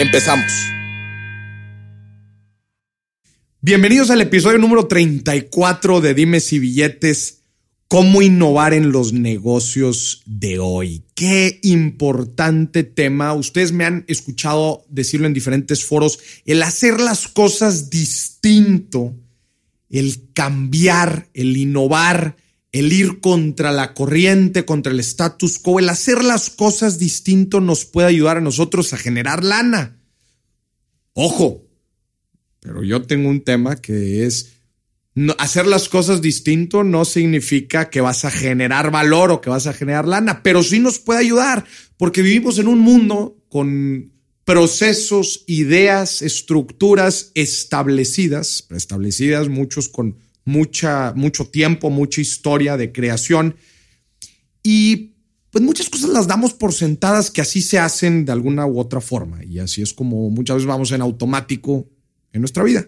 Empezamos. Bienvenidos al episodio número 34 de Dimes y Billetes cómo innovar en los negocios de hoy. Qué importante tema. Ustedes me han escuchado decirlo en diferentes foros, el hacer las cosas distinto, el cambiar, el innovar, el ir contra la corriente, contra el status quo, el hacer las cosas distinto nos puede ayudar a nosotros a generar lana. Ojo, pero yo tengo un tema que es hacer las cosas distinto no significa que vas a generar valor o que vas a generar lana, pero sí nos puede ayudar porque vivimos en un mundo con procesos, ideas, estructuras establecidas, establecidas muchos con mucha, mucho tiempo, mucha historia de creación y pues muchas cosas las damos por sentadas que así se hacen de alguna u otra forma y así es como muchas veces vamos en automático en nuestra vida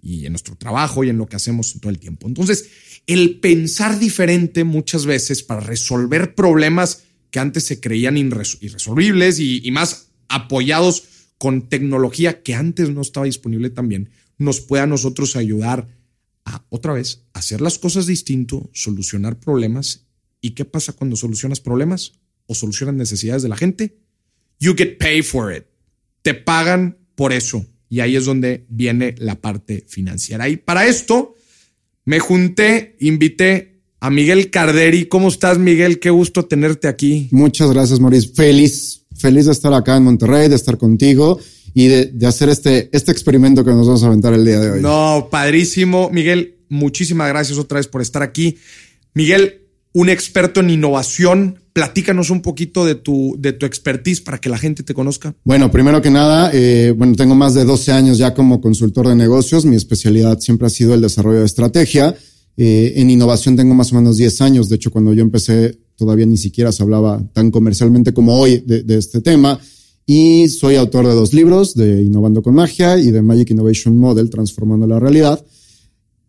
y en nuestro trabajo y en lo que hacemos todo el tiempo. Entonces, el pensar diferente muchas veces para resolver problemas que antes se creían irresolubles y, y más apoyados con tecnología que antes no estaba disponible también, nos puede a nosotros ayudar a, otra vez, hacer las cosas distinto, solucionar problemas. ¿Y qué pasa cuando solucionas problemas o solucionas necesidades de la gente? You get paid for it. Te pagan por eso. Y ahí es donde viene la parte financiera. Y para esto me junté, invité a Miguel Carderi. ¿Cómo estás, Miguel? Qué gusto tenerte aquí. Muchas gracias, Maurice. Feliz, feliz de estar acá en Monterrey, de estar contigo y de, hacer este, este experimento que nos vamos a aventar el día de hoy. No, padrísimo. Miguel, muchísimas gracias otra vez por estar aquí. Miguel, un experto en innovación. Platícanos un poquito de tu, de tu expertise para que la gente te conozca. Bueno, primero que nada, eh, bueno, tengo más de 12 años ya como consultor de negocios. Mi especialidad siempre ha sido el desarrollo de estrategia. Eh, en innovación tengo más o menos 10 años. De hecho, cuando yo empecé, todavía ni siquiera se hablaba tan comercialmente como hoy de, de este tema. Y soy autor de dos libros, de Innovando con Magia y de Magic Innovation Model, Transformando la Realidad.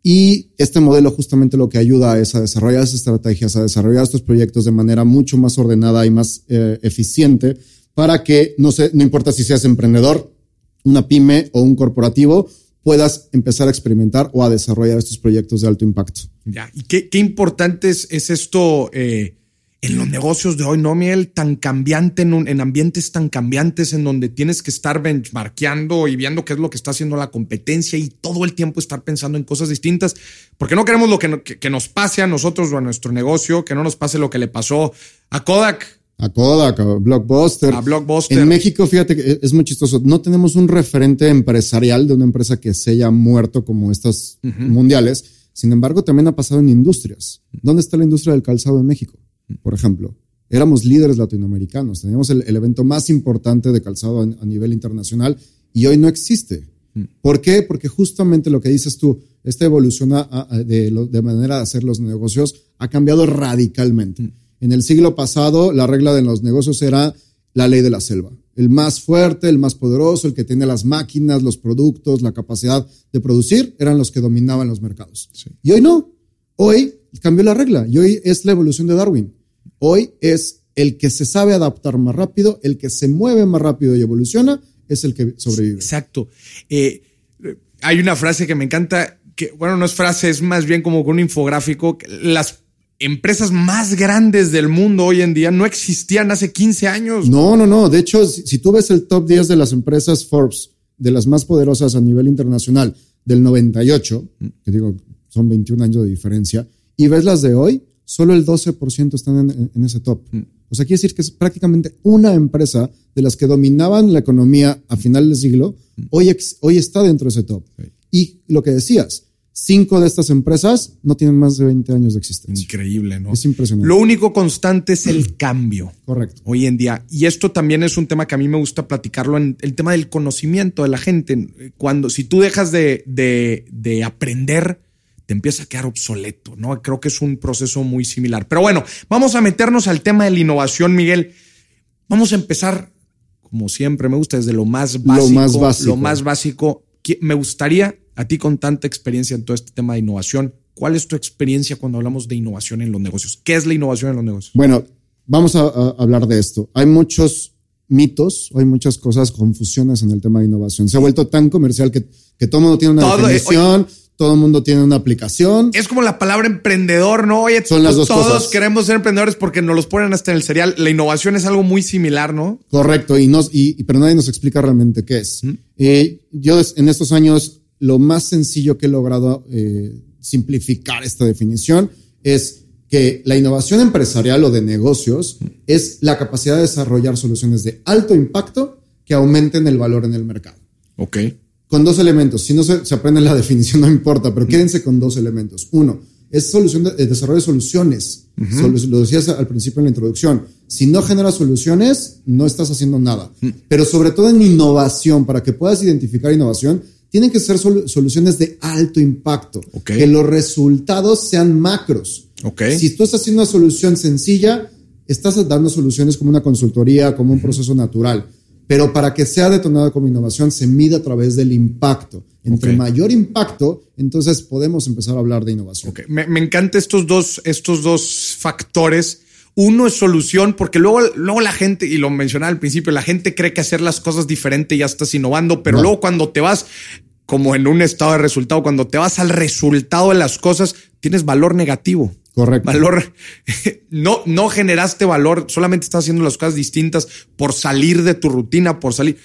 Y este modelo justamente lo que ayuda es a desarrollar esas estrategias, a desarrollar estos proyectos de manera mucho más ordenada y más eh, eficiente para que, no, sé, no importa si seas emprendedor, una pyme o un corporativo, puedas empezar a experimentar o a desarrollar estos proyectos de alto impacto. Ya, y qué, qué importante es, esto eh, en los negocios de hoy, ¿no, Miel? Tan cambiante, en, en, ambientes tan cambiantes en donde tienes que estar benchmarkeando y viendo qué es lo que está haciendo la competencia y todo el tiempo estar pensando en cosas distintas, porque no queremos lo que, que, nos pase a nosotros o a nuestro negocio, que no nos pase lo que le pasó a Kodak. A Kodak, a Blockbuster. A Blockbuster. En México, fíjate que es muy chistoso. No tenemos un referente empresarial de una empresa que se haya muerto como estas mundiales. Sin embargo, también ha pasado en industrias. ¿Dónde está la industria del calzado en México? Por ejemplo. Éramos líderes latinoamericanos, teníamos el, evento más importante de calzado a, nivel internacional y hoy no existe. Mm. ¿Por qué? Porque justamente lo que dices tú, esta evolución de, de, manera de hacer los negocios ha cambiado radicalmente. Mm. En el siglo pasado, la regla de los negocios era la ley de la selva. El más fuerte, el más poderoso, el que tiene las máquinas, los productos, la capacidad de producir, eran los que dominaban los mercados. Y hoy no. Hoy cambió la regla y hoy es la evolución de Darwin. Hoy es el que se sabe adaptar más rápido, el que se mueve más rápido y evoluciona, es el que sobrevive. Exacto. Eh, hay una frase que me encanta, que bueno, no es frase, es más bien como un infográfico. Las empresas más grandes del mundo hoy en día no existían hace 15 años. No, no, no. De hecho, si, tú ves el top 10 de las empresas Forbes, de las más poderosas a nivel internacional del 98, que digo, son 21 años de diferencia, y ves las de hoy, solo el 12% están en, ese top. Mm. O sea, quiere decir que es prácticamente una empresa de las que dominaban la economía a final del siglo, mm. hoy, hoy está dentro de ese top. Y lo que decías, cinco de estas empresas no tienen más de 20 años de existencia. Increíble, ¿no? Es impresionante. Lo único constante es el cambio. Correcto. Hoy en día. Y esto también es un tema que a mí me gusta platicarlo en el tema del conocimiento de la gente. Cuando, si tú dejas de, de, de aprender, te empieza a quedar obsoleto, ¿no? Creo que es un proceso muy similar. Pero bueno, vamos a meternos al tema de la innovación, Miguel. Vamos a empezar, como siempre, me gusta desde lo más básico. Lo más básico. Lo más básico. Me gustaría, a ti con tanta experiencia en todo este tema de innovación, ¿cuál es tu experiencia cuando hablamos de innovación en los negocios? ¿Qué es la innovación en los negocios? Bueno, vamos a, a hablar de esto. Hay muchos mitos, hay muchas cosas, confusiones en el tema de innovación. Se ha vuelto tan comercial que, que todo el mundo tiene una Todo, eh, definición. oye, todo el mundo tiene una aplicación. Es como la palabra emprendedor, ¿no? Oye, Son las dos todos cosas. queremos ser emprendedores porque nos los ponen hasta en el cereal. La innovación es algo muy similar, ¿no? Correcto, y nos, y, pero nadie nos explica realmente qué es. Eh, yo en estos años lo más sencillo que he logrado eh, simplificar esta definición es que la innovación empresarial o de negocios es la capacidad de desarrollar soluciones de alto impacto que aumenten el valor en el mercado. Ok. Con dos elementos. Si no se, se aprende la definición, no importa, pero quédense con dos elementos. Uno, es solución de, desarrollo de soluciones. Solu- lo decías al principio en la introducción. Si no generas soluciones, no estás haciendo nada. Pero sobre todo en innovación, para que puedas identificar innovación, tienen que ser solu- soluciones de alto impacto. Que los resultados sean macros. Si tú estás haciendo una solución sencilla, estás dando soluciones como una consultoría, como un proceso natural. Pero para que sea detonado como innovación, se mide a través del impacto. Entre mayor impacto, entonces podemos empezar a hablar de innovación. Me, me encantan estos dos, estos dos factores. Uno es solución, porque luego, luego la gente, y lo mencionaba al principio, la gente cree que hacer las cosas diferente ya estás innovando, pero No. luego cuando te vas, como en un estado de resultado, cuando te vas al resultado de las cosas, tienes valor negativo. Correcto. Valor, no, no generaste valor, solamente estás haciendo las cosas distintas por salir de tu rutina, por salir.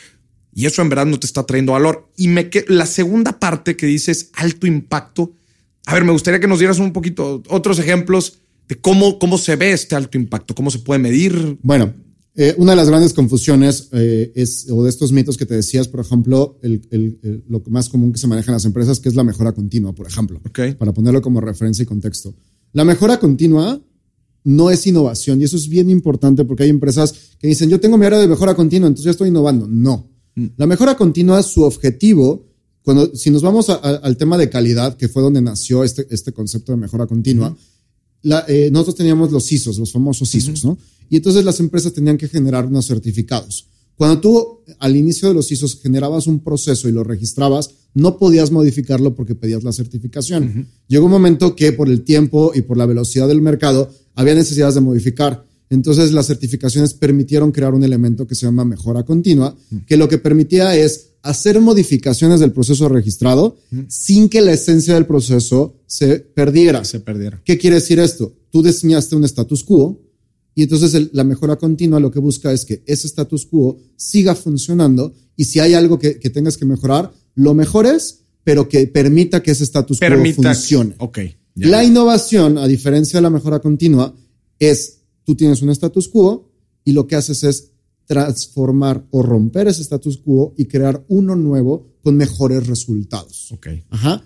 Y eso en verdad no te está trayendo valor. Y me que la segunda parte que dices alto impacto. A ver, me gustaría que nos dieras un poquito otros ejemplos de cómo, cómo se ve este alto impacto, cómo se puede medir. Bueno, eh, una de las grandes confusiones eh, es, o de estos mitos que te decías, por ejemplo, el, el- el- lo más común que se maneja en las empresas, que es la mejora continua, por ejemplo. Ok. Para ponerlo como referencia y contexto. La mejora continua no es innovación y eso es bien importante porque hay empresas que dicen, yo tengo mi área de mejora continua, entonces ya estoy innovando. No. La mejora continua, su objetivo, cuando, si nos vamos a- a- al tema de calidad, que fue donde nació este, este concepto de mejora continua, la- eh, nosotros teníamos los ISOs, los famosos ISOs, ¿no? Y entonces las empresas tenían que generar unos certificados. Cuando tú al inicio de los ISOs generabas un proceso y lo registrabas, no podías modificarlo porque pedías la certificación. Llegó un momento que por el tiempo y por la velocidad del mercado había necesidades de modificar. Entonces las certificaciones permitieron crear un elemento que se llama mejora continua, que lo que permitía es hacer modificaciones del proceso registrado sin que la esencia del proceso se perdiera. Se perdiera. ¿Qué quiere decir esto? Tú diseñaste un status quo y entonces el- la mejora continua lo que busca es que ese status quo siga funcionando y si hay algo que, que tengas que mejorar, lo mejores, pero que permita que ese status quo Permita. funcione. Ok. ya. La innovación, a diferencia de la mejora continua, es tú tienes un status quo y lo que haces es transformar o romper ese status quo y crear uno nuevo con mejores resultados. Ok. Ajá.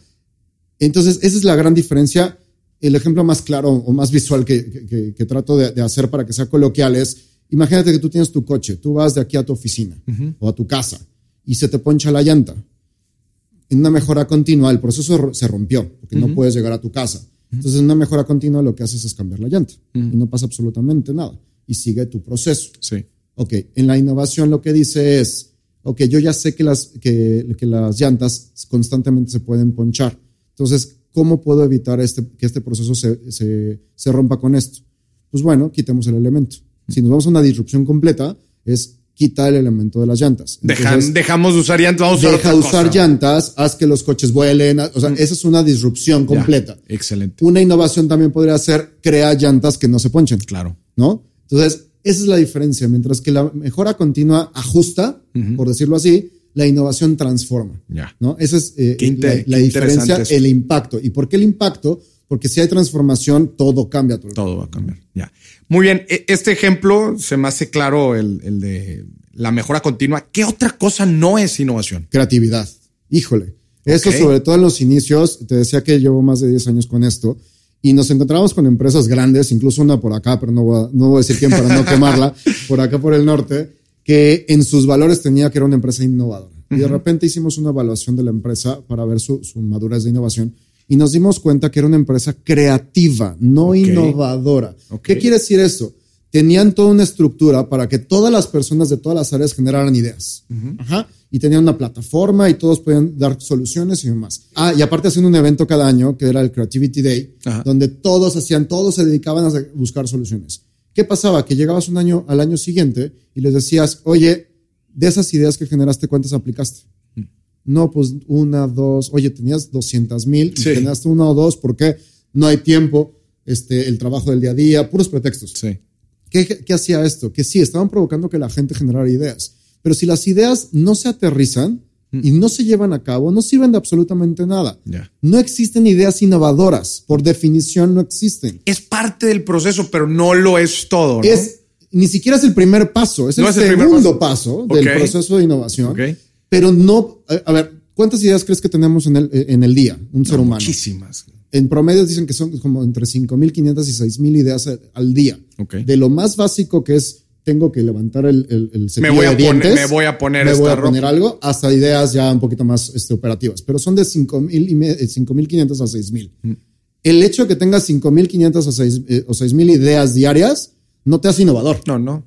Entonces, esa es la gran diferencia. El ejemplo más claro o más visual que, que- que- trato de, de hacer para que sea coloquial es, imagínate que tú tienes tu coche, tú vas de aquí a tu oficina o a tu casa y se te poncha la llanta. En una mejora continua, el proceso ro- se rompió porque no puedes llegar a tu casa. Entonces, en una mejora continua, lo que haces es cambiar la llanta y no pasa absolutamente nada y sigue tu proceso. Sí. Ok, en la innovación lo que dice es, ok, yo ya sé que las, que, que las llantas constantemente se pueden ponchar. Entonces, ¿cómo puedo evitar este, que este proceso se, se, se rompa con esto? Pues bueno, quitemos el elemento. Si nos vamos a una disrupción completa, es quitar el elemento de las llantas. Dejan- Entonces, dejamos de usar llantas, vamos a usar deja otra usar cosa. llantas, haz que los coches vuelen. O sea, esa es una disrupción Ya. completa. Excelente. Una innovación también podría ser crear llantas que no se ponchen. Claro. ¿no? Entonces, esa es la diferencia. Mientras que la mejora continua ajusta, por decirlo así, la innovación transforma, Ya. ¿no? Esa es eh, Qué inte- la, la diferencia, el impacto. ¿Y por qué el impacto? Porque si hay transformación, todo cambia. Todo. Todo va a cambiar. Ya. Muy bien. E- Este ejemplo se me hace claro el, el de la mejora continua. ¿Qué otra cosa no es innovación? Creatividad. Híjole. Eso sobre todo en los inicios, te decía que llevo más de 10 años con esto y nos encontramos con empresas grandes, incluso una por acá, pero no voy a, no voy a decir quién para no quemarla, por acá por el norte, que en sus valores tenía que era una empresa innovadora. Y de repente hicimos una evaluación de la empresa para ver su, su madurez de innovación y nos dimos cuenta que era una empresa creativa, no innovadora. ¿Qué quiere decir eso? Tenían toda una estructura para que todas las personas de todas las áreas generaran ideas. Ajá. Y tenían una plataforma y todos podían dar soluciones y demás. Ah, y aparte hacían un evento cada año que era el Creativity Day, donde todos hacían, todos se dedicaban a buscar soluciones. ¿Qué pasaba? Que llegabas un año al año siguiente y les decías, oye, de esas ideas que generaste, ¿cuántas aplicaste? No, pues una, dos. Oye, tenías 200 mil, sí. generaste una o dos, ¿por qué? No hay tiempo, este, el trabajo del día a día, puros pretextos. Sí. ¿Qué, ¿Qué, hacía esto? Que sí, estaban provocando que la gente generara ideas. Pero si las ideas no se aterrizan y no se llevan a cabo, no sirven de absolutamente nada. Yeah. No existen ideas innovadoras. Por definición, no existen. Es parte del proceso, pero no lo es todo. ¿no? Es, ni siquiera es el primer paso, es No el es el primer segundo paso, del proceso de innovación. Pero no, a ver, ¿cuántas ideas crees que tenemos en el, en el día, un ser humano? Muchísimas. En promedio dicen que son como entre 5.500 y 6.000 ideas al- día. De lo más básico que es, tengo que levantar el, el, el cepillo voy a de poner- me voy a poner me esta voy a ropa. poner algo, hasta ideas ya un poquito más este, operativas. Pero son de 5.000 y me- eh, 5.500 a 6.000. Mm. El hecho de que tengas 5.500 a 6, eh, o 6.000 ideas diarias no te hace innovador. No, no.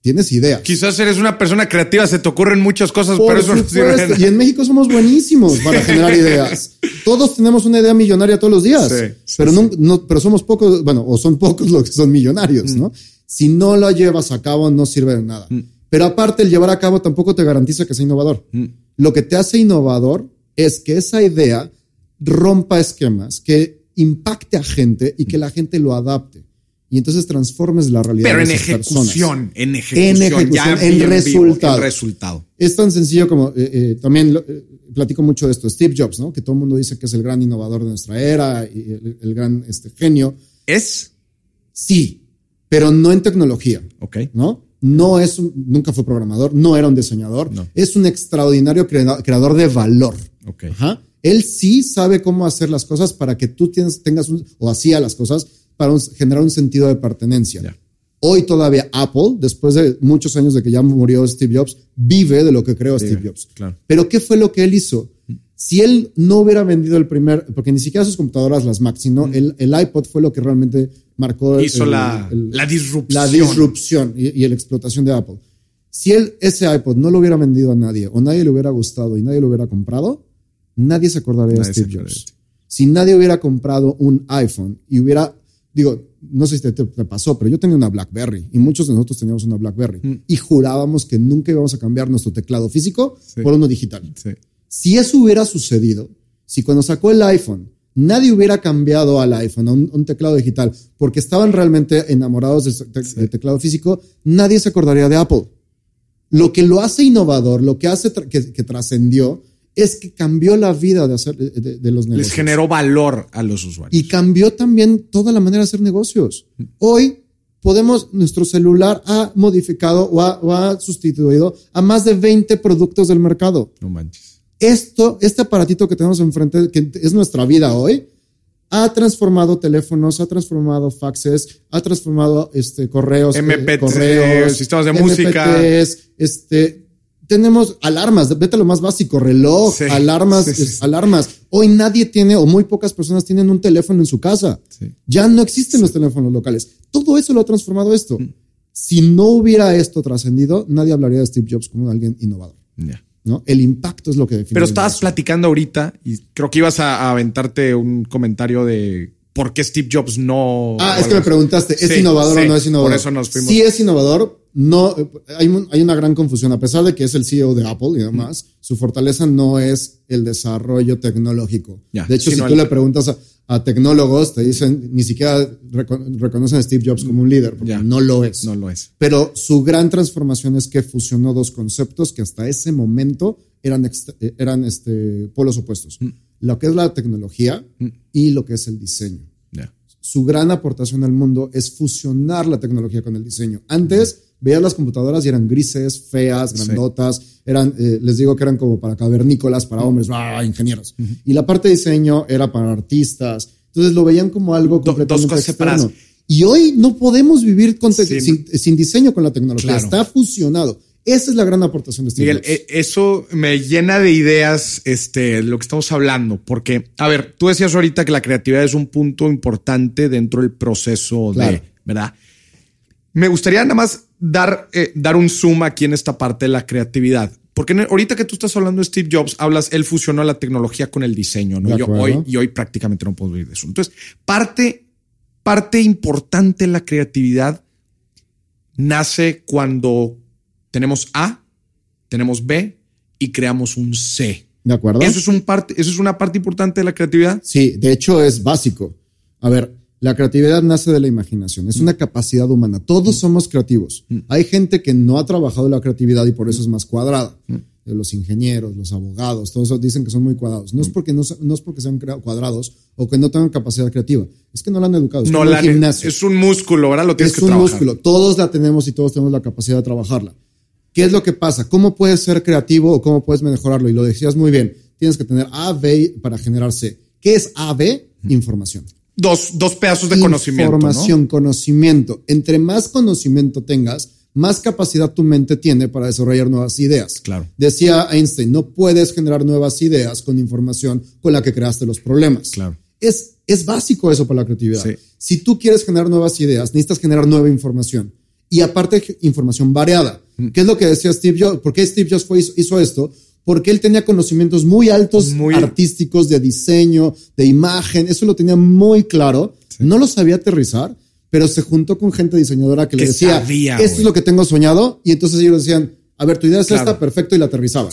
Tienes ideas. Quizás eres una persona creativa, se te ocurren muchas cosas, Por pero eso no sirve supuesto. Y en México somos buenísimos para generar ideas. Todos tenemos una idea millonaria todos los días, Sí, sí, pero, sí. No, no- pero somos pocos, bueno, o son pocos los que son millonarios, Mm. ¿no? Si no lo llevas a cabo, no sirve de nada. Pero aparte, el llevar a cabo tampoco te garantiza que sea innovador. Mm. Lo que te hace innovador es que esa idea rompa esquemas, que impacte a gente y que la gente lo adapte. Y entonces transformes la realidad Pero de en esas ejecución, en ejecución, En ejecución, ya en vivo, resultado. en resultado. Es tan sencillo como, eh, eh, también lo- eh, platico mucho de esto, Steve Jobs, ¿no? Que todo el mundo dice que es el gran innovador de nuestra era y el, el gran este, genio. ¿Es? Sí, pero no en tecnología, Ok. ¿no? No es un- nunca fue programador, no era un diseñador, No. es un extraordinario crea- creador de valor. Ok. Ajá. Él sí sabe cómo hacer las cosas para que tú tienes, tengas un, o hacía las cosas para un- generar un sentido de pertenencia. Ya. Hoy todavía Apple, después de muchos años de que ya murió Steve Jobs, vive de lo que creó Steve Jobs. claro. Pero ¿qué fue lo que él hizo? Si él no hubiera vendido el primer, porque ni siquiera sus computadoras, las Mac, sino el, el iPod fue lo que realmente marcó el- Hizo el- la, el- la disrupción. la disrupción y, y la explotación de Apple. Si él, ese iPod no lo hubiera vendido a nadie o nadie le hubiera gustado y nadie lo hubiera comprado, nadie se acordaría Nadie de Steve Jobs. Si nadie hubiera comprado un iPhone y hubiera, digo, no sé si te, te- te pasó, pero yo tenía una BlackBerry y muchos de nosotros teníamos una BlackBerry Mm. y jurábamos que nunca íbamos a cambiar nuestro teclado físico Sí. por uno digital. Sí. Si eso hubiera sucedido, si cuando sacó el iPhone nadie hubiera cambiado al iPhone a un, un teclado digital porque estaban realmente enamorados del, te- del teclado físico, nadie se acordaría de Apple. Lo que lo hace innovador, lo que hace tra- que, que trascendió, es que cambió la vida de, hacer, de los negocios. Les generó valor a los usuarios. Y cambió también toda la manera de hacer negocios. Hoy podemos, nuestro celular ha modificado o ha, o ha sustituido a más de 20 productos del mercado no manches. Esto, este aparatito que tenemos enfrente, que es nuestra vida hoy, ha transformado teléfonos, ha transformado faxes, ha transformado este, correos, eh, MP3, correos, sistemas de música. Este, tenemos alarmas, vete a lo más básico, reloj, Sí, alarmas, sí, sí, alarmas. Hoy nadie tiene o muy pocas personas tienen un teléfono en su casa. Ya no existen los teléfonos locales. Todo eso lo ha transformado esto. Mm. Si no hubiera esto trascendido, nadie hablaría de Steve Jobs como alguien innovador. Ya. ¿No? El impacto es lo que define. Pero estabas platicando ahorita y creo que ibas a, a aventarte un comentario de por qué Steve Jobs no. Ah, es que me preguntaste, ¿es Sí, innovador sí, o no es innovador? Por eso nos fuimos. Sí es innovador. No, hay, un- hay una gran confusión. A pesar de que es el CEO de Apple y demás, su fortaleza no es el desarrollo tecnológico. De hecho, si tú el- le preguntas a, a tecnólogos, te dicen, ni siquiera reco- reconocen a Steve Jobs como un líder, porque Ya. no lo es. No lo es. Pero su gran transformación es que fusionó dos conceptos que hasta ese momento eran, eh, eran este, polos opuestos. Mm. Lo que es la tecnología y lo que es el diseño su gran aportación al mundo es fusionar la tecnología con el diseño. Antes veías las computadoras y eran grises, feas, grandotas, eran, eh, les digo que eran como para cavernícolas, para hombres, ¡ah, ingenieros. Y la parte de diseño era para artistas. Entonces lo veían como algo completamente externo. Y hoy no podemos vivir sin, diseño con la tecnología. Está fusionado. Esa es la gran aportación de Steve Miguel, eh, eso me llena de ideas, este, lo que estamos hablando, porque, a ver, tú decías ahorita que la creatividad es un punto importante dentro del proceso de, ¿verdad? Me gustaría nada más dar, eh, dar un zoom aquí en esta parte de la creatividad. Porque ahorita que tú estás hablando de Steve Jobs, hablas, él fusionó la tecnología con el diseño, ¿no? Yo, hoy, y hoy prácticamente no puedo vivir de eso. Entonces, parte, parte importante de la creatividad nace cuando tenemos A, tenemos B y creamos un C. ¿De acuerdo? Eso es, un parte, eso es una parte importante de la creatividad. Sí, de hecho es básico. A ver, la creatividad nace de la imaginación, es una capacidad humana. Todos somos creativos. Hay gente que no ha trabajado la creatividad y por eso es más cuadrada. Los ingenieros, los abogados, todos dicen que son muy cuadrados. No es porque no, no es porque sean cuadrados o que no tengan capacidad creativa, es que no la han educado. Es no, la es un músculo, ¿verdad? Lo tienes es un músculo. Todos la tenemos y todos tenemos la capacidad de trabajarla. ¿Qué es lo que pasa? ¿Cómo puedes ser creativo o cómo puedes mejorarlo? Y lo decías muy bien. Tienes que tener A, B para generar C. ¿Qué es A, B? Información. Dos, dos pedazos de conocimiento. Información, conocimiento. Entre más conocimiento tengas, más capacidad tu mente tiene para desarrollar nuevas ideas. Claro. Decía Einstein, no puedes generar nuevas ideas con información con la que creaste los problemas. Claro. Es, es básico eso para la creatividad. Si tú quieres generar nuevas ideas, necesitas generar nueva información. Y aparte, información variada. ¿Qué es lo que decía Steve Jobs? ¿Por qué Steve Jobs hizo esto? Porque él tenía conocimientos muy altos artísticos de diseño, de imagen, eso lo tenía muy claro. No lo sabía aterrizar, pero se juntó con gente diseñadora que, le decía, esto es lo que tengo soñado, y entonces ellos decían, a ver, tu idea es esta, perfecto, y la aterrizaba.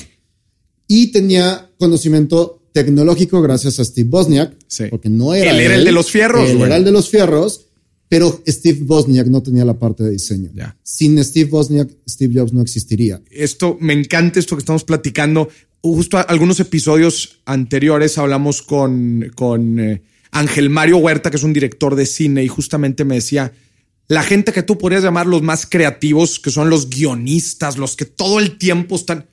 Y tenía conocimiento tecnológico gracias a Steve Bosniak, porque no era él. era el de los fierros. Él era el de los fierros, pero Steve Bosniak no tenía la parte de diseño. Sin Steve Bosniak, Steve Jobs no existiría. Esto, me encanta esto que estamos platicando. Justo algunos episodios anteriores hablamos con, con eh, Ángel Mario Huerta, que es un director de cine, y justamente me decía, la gente que tú podrías llamar los más creativos, que son los guionistas, los que todo el tiempo están,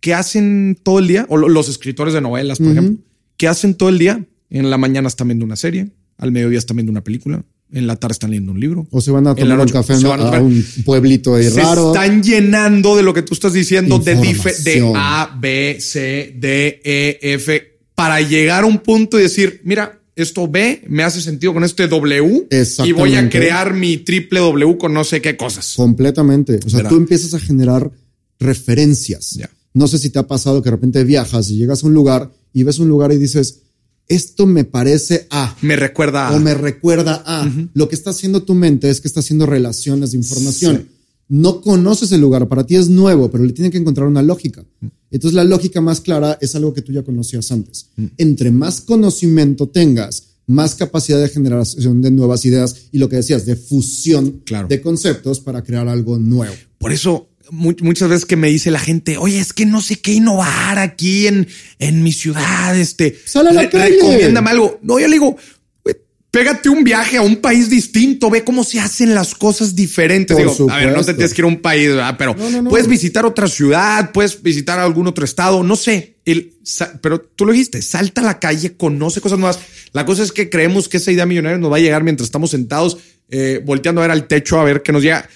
¿qué hacen todo el día? O los escritores de novelas, por ejemplo, ¿qué hacen todo el día? En la mañana están viendo una serie, al mediodía están viendo una película, en la tarde están leyendo un libro. O se van a tomar un café a, un pueblito ahí se raro. Están llenando de lo que tú estás diciendo de, de A, B, C, D, E, F, para llegar a un punto y decir, mira, esto B me hace sentido con este W y voy a crear mi triple W con no sé qué cosas. Completamente. O sea, tú empiezas a generar referencias. No sé si te ha pasado que de repente viajas y llegas a un lugar y ves un lugar y dices, esto me parece a. Me recuerda a. O me recuerda a. Lo que está haciendo tu mente es que está haciendo relaciones de información. No conoces el lugar, para ti es nuevo, pero le tiene que encontrar una lógica. Entonces la lógica más clara es algo que tú ya conocías antes. Entre más conocimiento tengas, más capacidad de generación de nuevas ideas y lo que decías, de fusión de conceptos para crear algo nuevo. Por eso muchas veces que me dice la gente, oye, es que no sé qué innovar aquí en, en mi ciudad, este, Sale a la recomiéndame algo. No, yo le digo, pégate un viaje a un país distinto, ve cómo se hacen las cosas diferentes. digo, a ver, no te tienes que ir a un país, pero puedes visitar otra ciudad, puedes visitar algún otro estado, no sé. El, pero tú lo dijiste, salta a la calle, conoce cosas nuevas. La cosa es que creemos que esa idea millonaria nos va a llegar mientras estamos sentados, eh, volteando a ver al techo a ver qué nos llega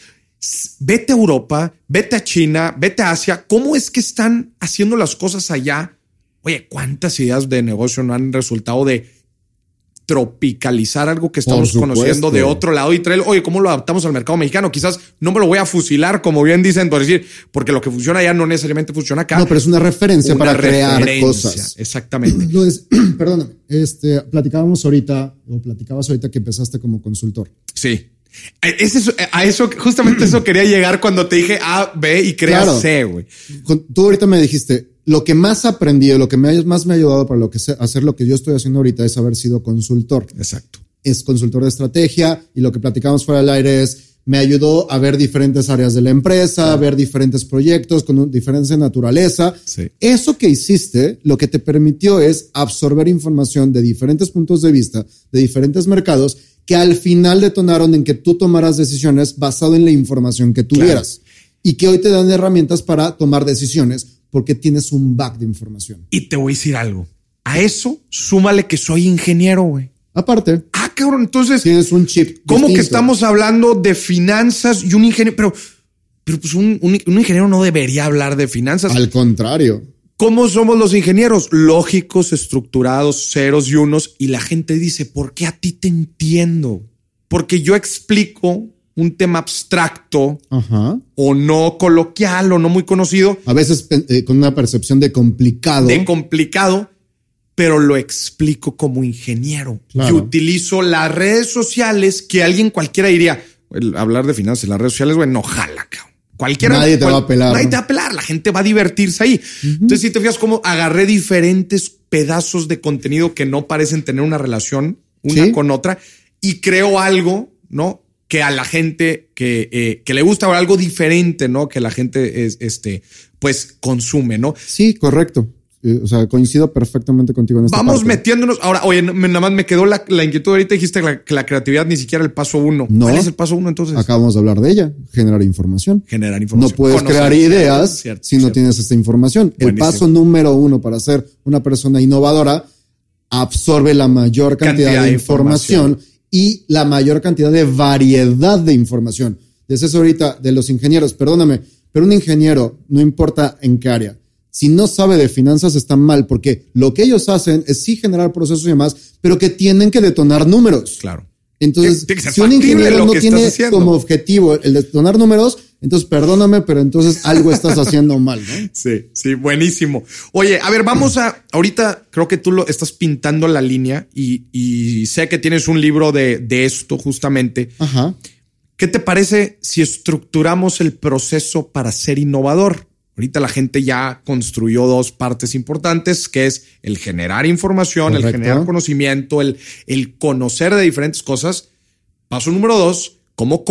vete a Europa, vete a China, vete a Asia, ¿cómo es que están haciendo las cosas allá? Oye, ¿cuántas ideas de negocio no han resultado de tropicalizar algo que estamos conociendo de otro lado y traer, oye, ¿cómo lo adaptamos al mercado mexicano? Quizás no me lo voy a fusilar, como bien dicen, por decir, porque lo que funciona allá no necesariamente funciona acá. No, pero es una referencia para crear cosas. Exactamente. Entonces, perdóname, este, platicábamos ahorita, o platicabas ahorita que empezaste como consultor. Sí. Es a eso, justamente eso quería llegar cuando te dije A, B y crea C, güey. Tú ahorita me dijiste, lo que más aprendí, lo que más me ha ayudado para lo que hacer lo que yo estoy haciendo ahorita es haber sido consultor. Exacto. Es consultor de estrategia y lo que platicamos fuera del aire es, me ayudó a ver diferentes áreas de la empresa, a ver diferentes proyectos con diferente naturaleza. Eso que hiciste, lo que te permitió es absorber información de diferentes puntos de vista, de diferentes mercados que al final detonaron en que tú tomaras decisiones basado en la información que tuvieras y que hoy te dan herramientas para tomar decisiones porque tienes un back de información. Y te voy a decir algo. A eso súmale que soy ingeniero, güey. Aparte. Ah, cabrón, entonces. Tienes un chip. ¿Cómo que estamos hablando de finanzas y un ingeniero? Pero, pero pues un, un, ingeniero no debería hablar de finanzas. Al contrario. ¿Cómo somos los ingenieros? Lógicos, estructurados, ceros y unos. Y la gente dice, ¿por qué a ti te entiendo? Porque yo explico un tema abstracto o no coloquial o no muy conocido. A veces eh, con una percepción de complicado. De complicado, pero lo explico como ingeniero. Y utilizo las redes sociales que alguien cualquiera diría, hablar de finanzas en las redes sociales, bueno, no jala. Cualquiera. Nadie te va a apelar. Nadie te va a apelar. La gente va a divertirse ahí. Entonces, si te fijas cómo agarré diferentes pedazos de contenido que no parecen tener una relación una con otra y creo algo, ¿no? Que a la gente que, eh, que le gusta algo diferente, ¿no? Que la gente es, este, pues consume, ¿no? Sí, correcto. Eh, o sea, coincido perfectamente contigo en esta Vamos metiéndonos. Ahora, oye, nada más me quedó la, inquietud. Ahorita dijiste que la, creatividad ni siquiera el paso uno. No, ¿Cuál es el paso uno entonces? Acabamos de hablar de ella. Generar información. Generar información. No puedes crear ideas si no tienes esta información. El paso número uno para ser una persona innovadora absorbe la mayor cantidad, de, información, y la mayor cantidad de variedad de información. Decías ahorita de los ingenieros, perdóname, pero un ingeniero, no importa en qué área, si no sabe de finanzas está mal, porque lo que ellos hacen es sí generar procesos y demás, pero que tienen que detonar números. Claro. Entonces, si un ingeniero no tiene como objetivo el detonar números, entonces perdóname, pero entonces algo estás haciendo mal, ¿no? Sí, sí, buenísimo. Oye, a ver, vamos a, ahorita creo que tú lo estás pintando la línea y, sé que tienes un libro de, de esto justamente. Ajá. ¿Qué te parece si estructuramos el proceso para ser innovador? Ahorita la gente ya construyó dos partes importantes, que es el generar información, el generar conocimiento, el, el conocer de diferentes cosas. Paso número dos, cómo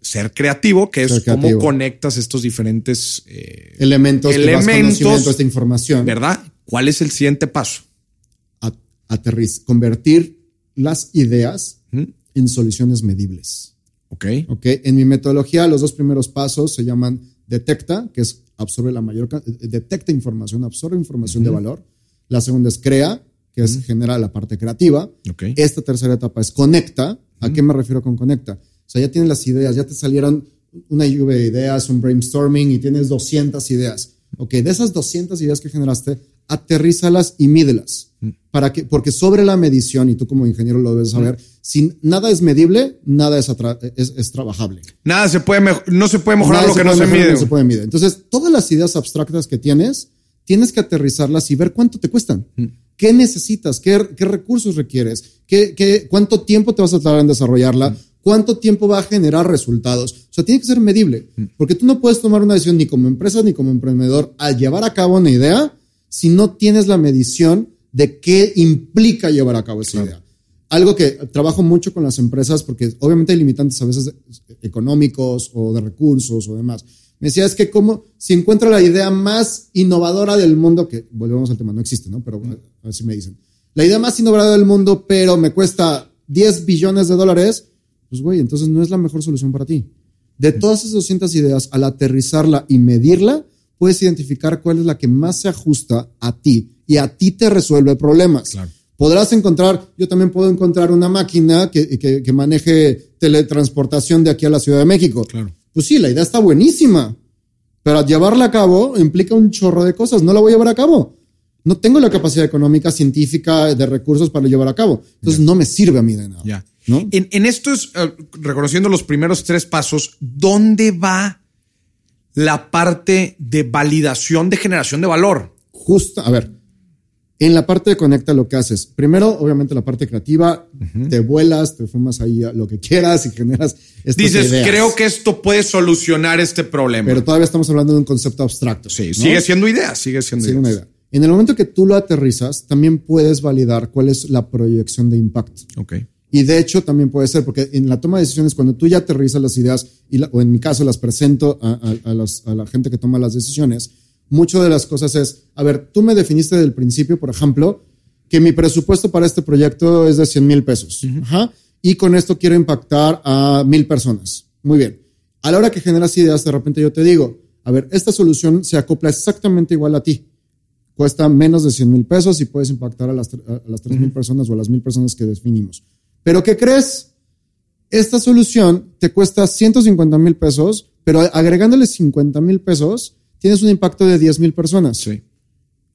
ser creativo, que es cómo conectas estos diferentes eh, elementos, elementos esta información. ¿Verdad? ¿Cuál es el siguiente paso? Aterriz, convertir las ideas en soluciones medibles. Ok. Ok. En mi metodología, los dos primeros pasos se llaman detecta, que es absorbe la mayor, eh, detecta información, absorbe información de valor. La segunda es crea, que es genera la parte creativa. Esta tercera etapa es conecta. ¿A qué me refiero con conecta? O sea, ya tienes las ideas, ya te salieron una lluvia de ideas, un brainstorming y tienes 200 ideas. Ok, de esas 200 ideas que generaste, aterrízalas y mídelas. Para que, porque sobre la medición, y tú como ingeniero lo debes saber, si nada es medible, nada es, es, trabajable. Nada se puede, no se puede mejorar lo que no se mide. No se puede medir. Entonces, todas las ideas abstractas que tienes, tienes que aterrizarlas y ver cuánto te cuestan. ¿Qué necesitas? ¿Qué, qué recursos requieres? ¿Qué, ¿Qué, cuánto tiempo te vas a tardar en desarrollarla? ¿Cuánto tiempo va a generar resultados? O sea, tiene que ser medible, porque tú no puedes tomar una decisión ni como empresa ni como emprendedor al llevar a cabo una idea si no tienes la medición de qué implica llevar a cabo esa idea. Algo que trabajo mucho con las empresas, porque obviamente hay limitantes a veces económicos o de recursos o demás. Me decía, es que como si encuentro la idea más innovadora del mundo, que volvemos al tema, no existe, ¿no? Pero así me dicen. La idea más innovadora del mundo, pero me cuesta 10 billones de dólares, pues güey, entonces no es la mejor solución para ti. De todas esas 200 ideas, al aterrizarla y medirla, puedes identificar cuál es la que más se ajusta a ti y a ti te resuelve problemas. Podrás encontrar, yo también puedo encontrar una máquina que, que, maneje teletransportación de aquí a la Ciudad de México. Pues sí, la idea está buenísima, pero llevarla a cabo implica un chorro de cosas. No la voy a llevar a cabo. No tengo la capacidad económica, científica, de recursos para llevar a cabo. Entonces no me sirve a mí de nada. Ya. En, en esto es, eh, reconociendo los primeros tres pasos, ¿dónde va la parte de validación de generación de valor. Justo, a ver, en la parte de conecta lo que haces, primero, obviamente la parte creativa, te vuelas, te fumas ahí lo que quieras y generas estas Dices, creo que esto puede solucionar este problema. Pero todavía estamos hablando de un concepto abstracto. Sí, sigue siendo idea, sigue siendo Una idea. En el momento que tú lo aterrizas, también puedes validar cuál es la proyección de impacto. Ok. Y de hecho también puede ser, porque en la toma de decisiones, cuando tú ya aterrizas las ideas, y o en mi caso las presento a, a, la gente que toma las decisiones, mucho de las cosas es, a ver, tú me definiste del principio, por ejemplo, que mi presupuesto para este proyecto es de 100 mil pesos. Ajá. y con esto quiero impactar a mil personas. Muy bien. A la hora que generas ideas, de repente yo te digo, a ver, esta solución se acopla exactamente igual a ti. Cuesta menos de 100 mil pesos y puedes impactar a las, a las 3 mil personas o a las mil personas que definimos. Pero ¿qué crees? Esta solución te cuesta 150 mil pesos, pero agregándole 50 mil pesos, tienes un impacto de 10 mil personas. Sí.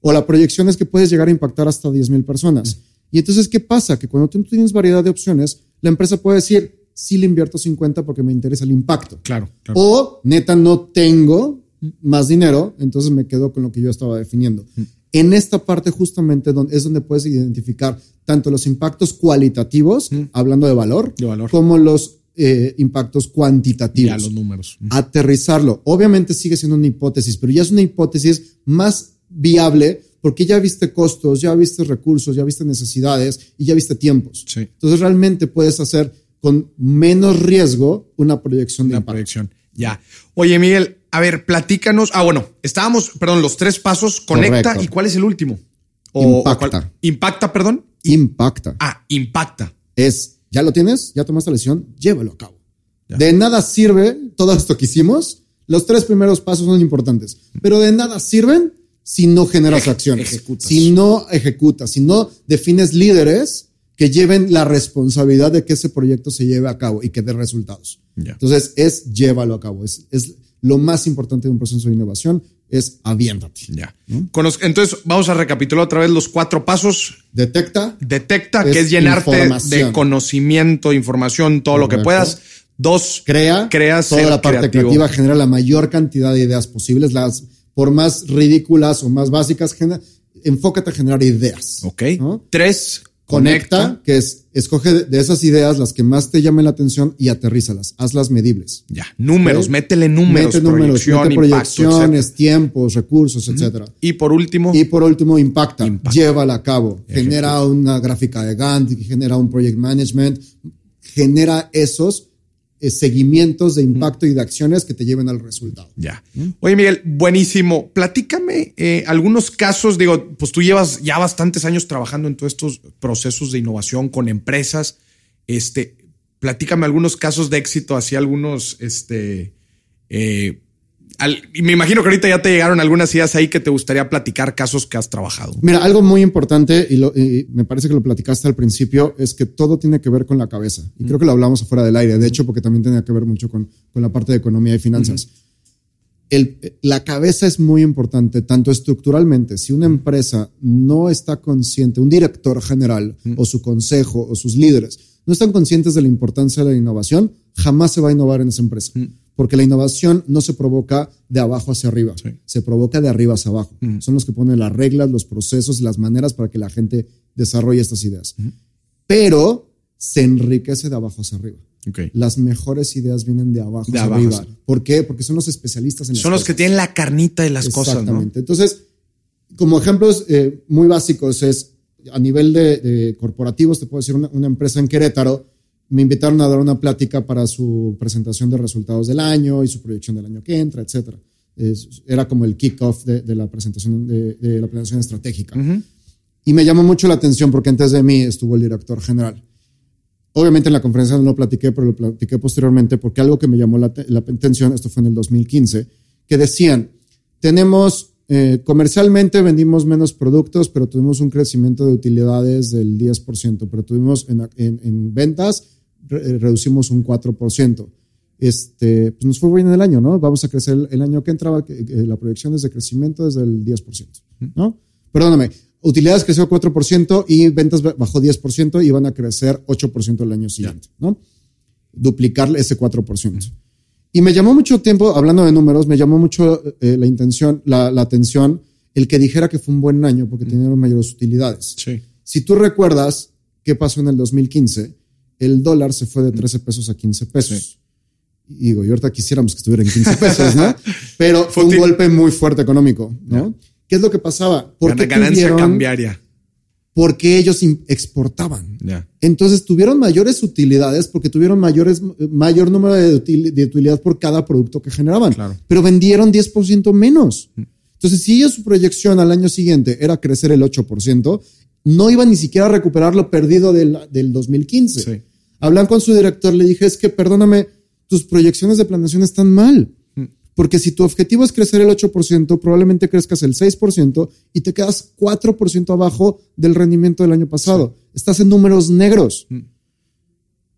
O la proyección es que puedes llegar a impactar hasta 10 mil personas. Y entonces, ¿qué pasa? Que cuando tú tienes variedad de opciones, la empresa puede decir, sí le invierto 50 porque me interesa el impacto. Claro, claro. O neta, no tengo más dinero, entonces me quedo con lo que yo estaba definiendo. En esta parte justamente es donde puedes identificar tanto los impactos cualitativos, hablando de valor, De valor. como los eh, impactos cuantitativos. Ya los números. Aterrizarlo. Obviamente sigue siendo una hipótesis, pero ya es una hipótesis más viable porque ya viste costos, ya viste recursos, ya viste necesidades y ya viste tiempos. Sí. Entonces realmente puedes hacer con menos riesgo una proyección de Una impacto. proyección. Ya. Oye, Miguel, a ver, platícanos. Ah, bueno, estábamos, perdón, los tres pasos, conecta. Correcto. ¿Y cuál es el último? O- Impacta. o cuál- impacta, perdón. Impacta. Ah, impacta. Es, ya lo tienes, ya tomaste la decisión, llévalo a cabo. Ya. De nada sirve todo esto que hicimos. Los tres primeros pasos son importantes, pero de nada sirven si no generas Eje- acciones, ejecutas. si no ejecutas, si no defines líderes que lleven la responsabilidad de que ese proyecto se lleve a cabo y que dé resultados. Ya. Entonces, es llévalo a cabo. Es, es lo más importante de un proceso de innovación, es aviéntate. Ya. Entonces, vamos a recapitular otra vez los cuatro pasos. Detecta, Detecta, Es que es llenarte de conocimiento, información, todo lo que puedas. Dos, crea, Crea, toda la parte creativo. creativa, genera la mayor cantidad de ideas posibles, las por más ridículas o más básicas, genera- enfócate a generar ideas. ok. ¿no? Tres, Conecta, conecta. que es escoge de- esas ideas las que más te llamen la atención y aterrízalas, hazlas medibles. Ya. Números, métele números, Mete números, impacto, proyecciones, tiempos, recursos, etcétera. etcétera. Y por último, Y por último, impacta, Impacta. llévala a cabo, genera una gráfica de Gantt, genera un project management, genera esos eh, seguimientos de impacto y de acciones que te lleven al resultado. Ya. Oye, Miguel, buenísimo. Platícame eh, algunos casos. Digo, pues tú llevas ya bastantes años trabajando en todos estos procesos de innovación con empresas. Este, platícame algunos casos de éxito, así algunos, este, eh, al- y me imagino que ahorita ya te llegaron algunas ideas ahí que te gustaría platicar casos que has trabajado. Mira, algo muy importante, y, lo- y me parece que lo platicaste al principio, es que todo tiene que ver con la cabeza. Y creo que lo hablamos afuera del aire, de hecho, porque también tenía que ver mucho con, con la parte de economía y finanzas. El- la cabeza es muy importante, tanto estructuralmente. Si una empresa no está consciente, un director general o su consejo o sus líderes no están conscientes de la importancia de la innovación, jamás se va a innovar en esa empresa. Porque la innovación no se provoca de abajo hacia arriba, Sí. se provoca de arriba hacia abajo. Son los que ponen las reglas, los procesos y las maneras para que la gente desarrolle estas ideas. Pero se enriquece de abajo hacia arriba. Las mejores ideas vienen de abajo De hacia abajo arriba. hacia- ¿Por qué? Porque son los especialistas en las Son los que cosas. tienen la carnita de las cosas, ¿no? Exactamente. Entonces, como ejemplos eh, muy básicos es a nivel de, de corporativos, te puedo decir una, una empresa en Querétaro, me invitaron a dar una plática para su presentación de resultados del año y su proyección del año que entra, etcétera. Era como el kickoff de, de la presentación de, de la planeación estratégica. Y me llamó mucho la atención porque antes de mí estuvo el director general. Obviamente en la conferencia no lo platiqué, pero lo platiqué posteriormente porque algo que me llamó la, la atención, esto fue en el 2015, que decían, tenemos, eh, comercialmente vendimos menos productos, pero tuvimos un crecimiento de utilidades del 10%, pero tuvimos en, en- en ventas, reducimos un 4%. Este, pues nos fue bien el año, ¿no? Vamos a crecer el, año que entraba, eh, la proyección es de crecimiento desde el 10%, ¿no? Perdóname, utilidades creció 4% y ventas bajó 10% y van a crecer 8% el año siguiente, ¿no? Duplicar ese 4%. Y me llamó mucho tiempo, hablando de números, me llamó mucho eh, la intención, la, la atención, el que dijera que fue un buen año porque tenían mayores utilidades. Sí. Si tú recuerdas qué pasó en el 2015, el dólar se fue de 13 pesos a 15 pesos. Y digo, y ahorita quisiéramos que estuviera en 15 pesos, ¿no? Pero fue un golpe muy fuerte económico, ¿no? ¿Qué es lo que pasaba? ¿Por Gana- qué ganancia tuvieron- cambiaria. Porque ellos exportaban. Entonces tuvieron mayores utilidades porque tuvieron mayores, mayor número de, util- de utilidad por cada producto que generaban. Claro. Pero vendieron 10% menos. Entonces, si ellos su proyección al año siguiente era crecer el 8%, no iban ni siquiera a recuperar lo perdido del, del 2015. Sí. Hablan con su director, le dije, es que perdóname, tus proyecciones de planeación están mal. Porque si tu objetivo es crecer el 8%, probablemente crezcas el 6% y te quedas 4% abajo del rendimiento del año pasado. Estás en números negros.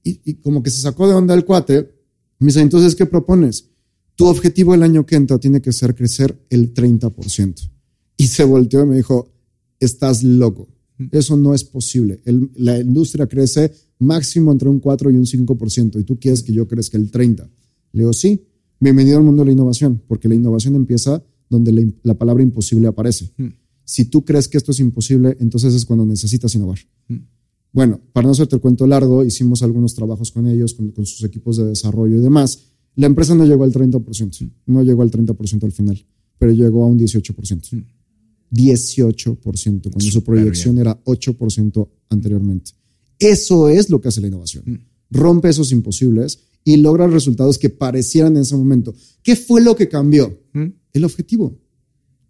Y, y, como que se sacó de onda el cuate. Me dice, entonces, ¿qué propones? Tu objetivo el año que entra tiene que ser crecer el 30%. Y se volteó y me dijo, estás loco. Eso no es posible. la industria crece máximo entre un 4 y un 5%, y tú quieres que yo crezca el 30%. Le digo, sí, bienvenido al mundo de la innovación, porque la innovación empieza donde la, palabra imposible aparece. Si tú crees que esto es imposible, entonces es cuando necesitas innovar. Bueno, para no hacerte el cuento largo, hicimos algunos trabajos con ellos, con, sus equipos de desarrollo y demás. La empresa no llegó al 30%, no llegó al 30% al final, pero llegó a un 18%. 18%, cuando su proyección era 8% anteriormente. Eso es lo que hace la innovación. Mm. Rompe esos imposibles y logra resultados que parecieran en ese momento. ¿Qué fue lo que cambió? Mm. El objetivo.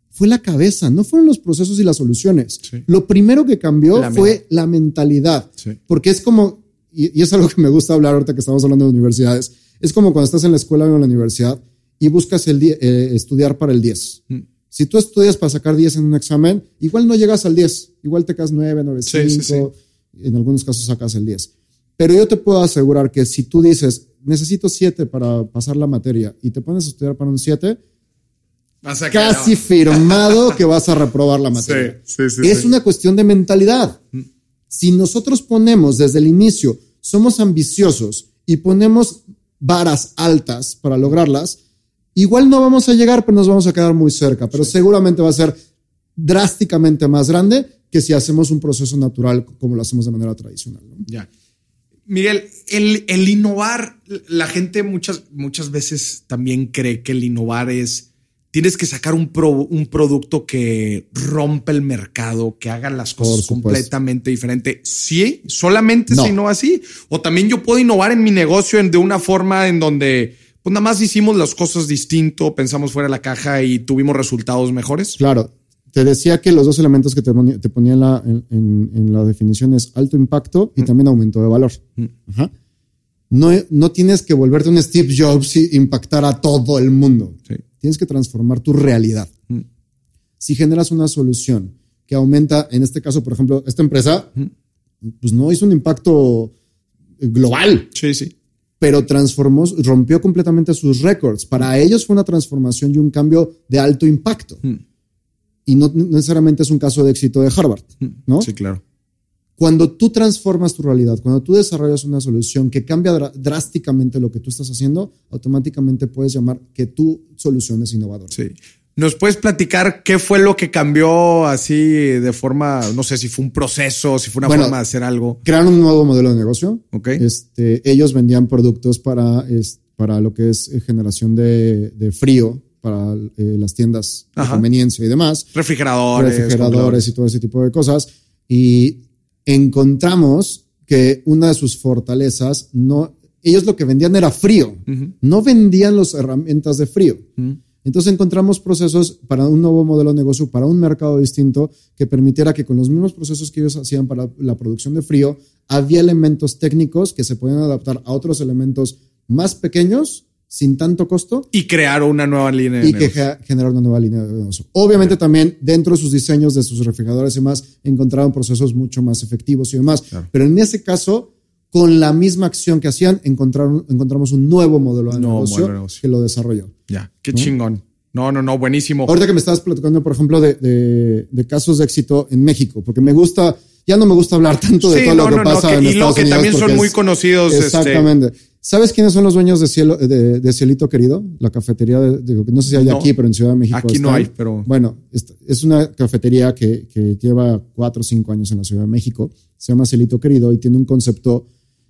Fue la cabeza, no fueron los procesos y las soluciones. Lo primero que cambió fue la mentalidad. Porque es como, y, es algo que me gusta hablar ahorita que estamos hablando de universidades, es como cuando estás en la escuela o en la universidad y buscas el eh, estudiar para el 10. Si tú estudias para sacar 10 en un examen, igual no llegas al 10, igual te quedas 9, 9, 5, en algunos casos sacas el 10. Pero yo te puedo asegurar que si tú dices, necesito 7 para pasar la materia y te pones a estudiar para un 7, casi firmado que vas a reprobar la materia. es una cuestión de mentalidad. Mm. Si nosotros ponemos desde el inicio, somos ambiciosos y ponemos varas altas para lograrlas, Igual no vamos a llegar, pero nos vamos a quedar muy cerca, pero seguramente va a ser drásticamente más grande que si hacemos un proceso natural como lo hacemos de manera tradicional. Ya. Miguel, el, el, innovar, la gente muchas, muchas veces también cree que el innovar es, tienes que sacar un, un producto que rompe el mercado, que haga las cosas completamente diferente. Sí, solamente si no así. O también yo puedo innovar en mi negocio en, de una forma en donde pues nada más hicimos las cosas distinto, pensamos fuera de la caja y tuvimos resultados mejores. Claro. Te decía que los dos elementos que te ponía, en, la, en, la, definición es alto impacto y mm. también aumento de valor. Mm. No, no tienes que volverte un Steve Jobs y impactar a todo el mundo. Tienes que transformar tu realidad. Mm. Si generas una solución que aumenta, en este caso, por ejemplo, esta empresa, pues no hizo un impacto global. Sí, sí pero transformó, rompió completamente sus récords. Para ellos fue una transformación y un cambio de alto impacto. Hmm. Y no necesariamente es un caso de éxito de Harvard, hmm. ¿no? Sí, claro. Cuando tú transformas tu realidad, cuando tú desarrollas una solución que cambia drásticamente lo que tú estás haciendo, automáticamente puedes llamar que tu solución es innovadora. Sí. ¿Nos puedes platicar qué fue lo que cambió así de forma, no sé si fue un proceso, si fue una forma de hacer algo? Crearon un nuevo modelo de negocio. Ok. Este, ellos vendían productos para, para lo que es eh, generación de, frío para eh, las tiendas de conveniencia y demás. Refrigeradores. Refrigeradores y todo ese tipo de cosas. Y encontramos que una de sus fortalezas no, ellos lo que vendían era frío. No vendían las herramientas de frío. Entonces encontramos procesos para un nuevo modelo de negocio, para un mercado distinto que permitiera que con los mismos procesos que ellos hacían para la producción de frío, había elementos técnicos que se podían adaptar a otros elementos más pequeños sin tanto costo. Y crear una nueva línea de y negocio. Y que generar una nueva línea de negocio. Obviamente también dentro de sus diseños, de sus refrigeradores y demás, encontraron procesos mucho más efectivos y demás. Pero en ese caso, con la misma acción que hacían, encontraron, encontramos un nuevo modelo de, negocio, que lo desarrolló. Ya, qué chingón. No, no, no, buenísimo. Ahorita que me estabas platicando, por ejemplo, de, de, casos de éxito en México, porque me gusta, ya no me gusta hablar tanto de todo lo que pasa en y Estados lo que también son muy conocidos. Este, exactamente. ¿Sabes quiénes son los dueños de, Cielo, de, Cielito Querido? La cafetería, de, no sé si hay aquí, pero en Ciudad de México. Aquí no hay, pero. Bueno, es una cafetería que, que lleva cuatro o cinco años en la Ciudad de México. Se llama Cielito Querido y tiene un concepto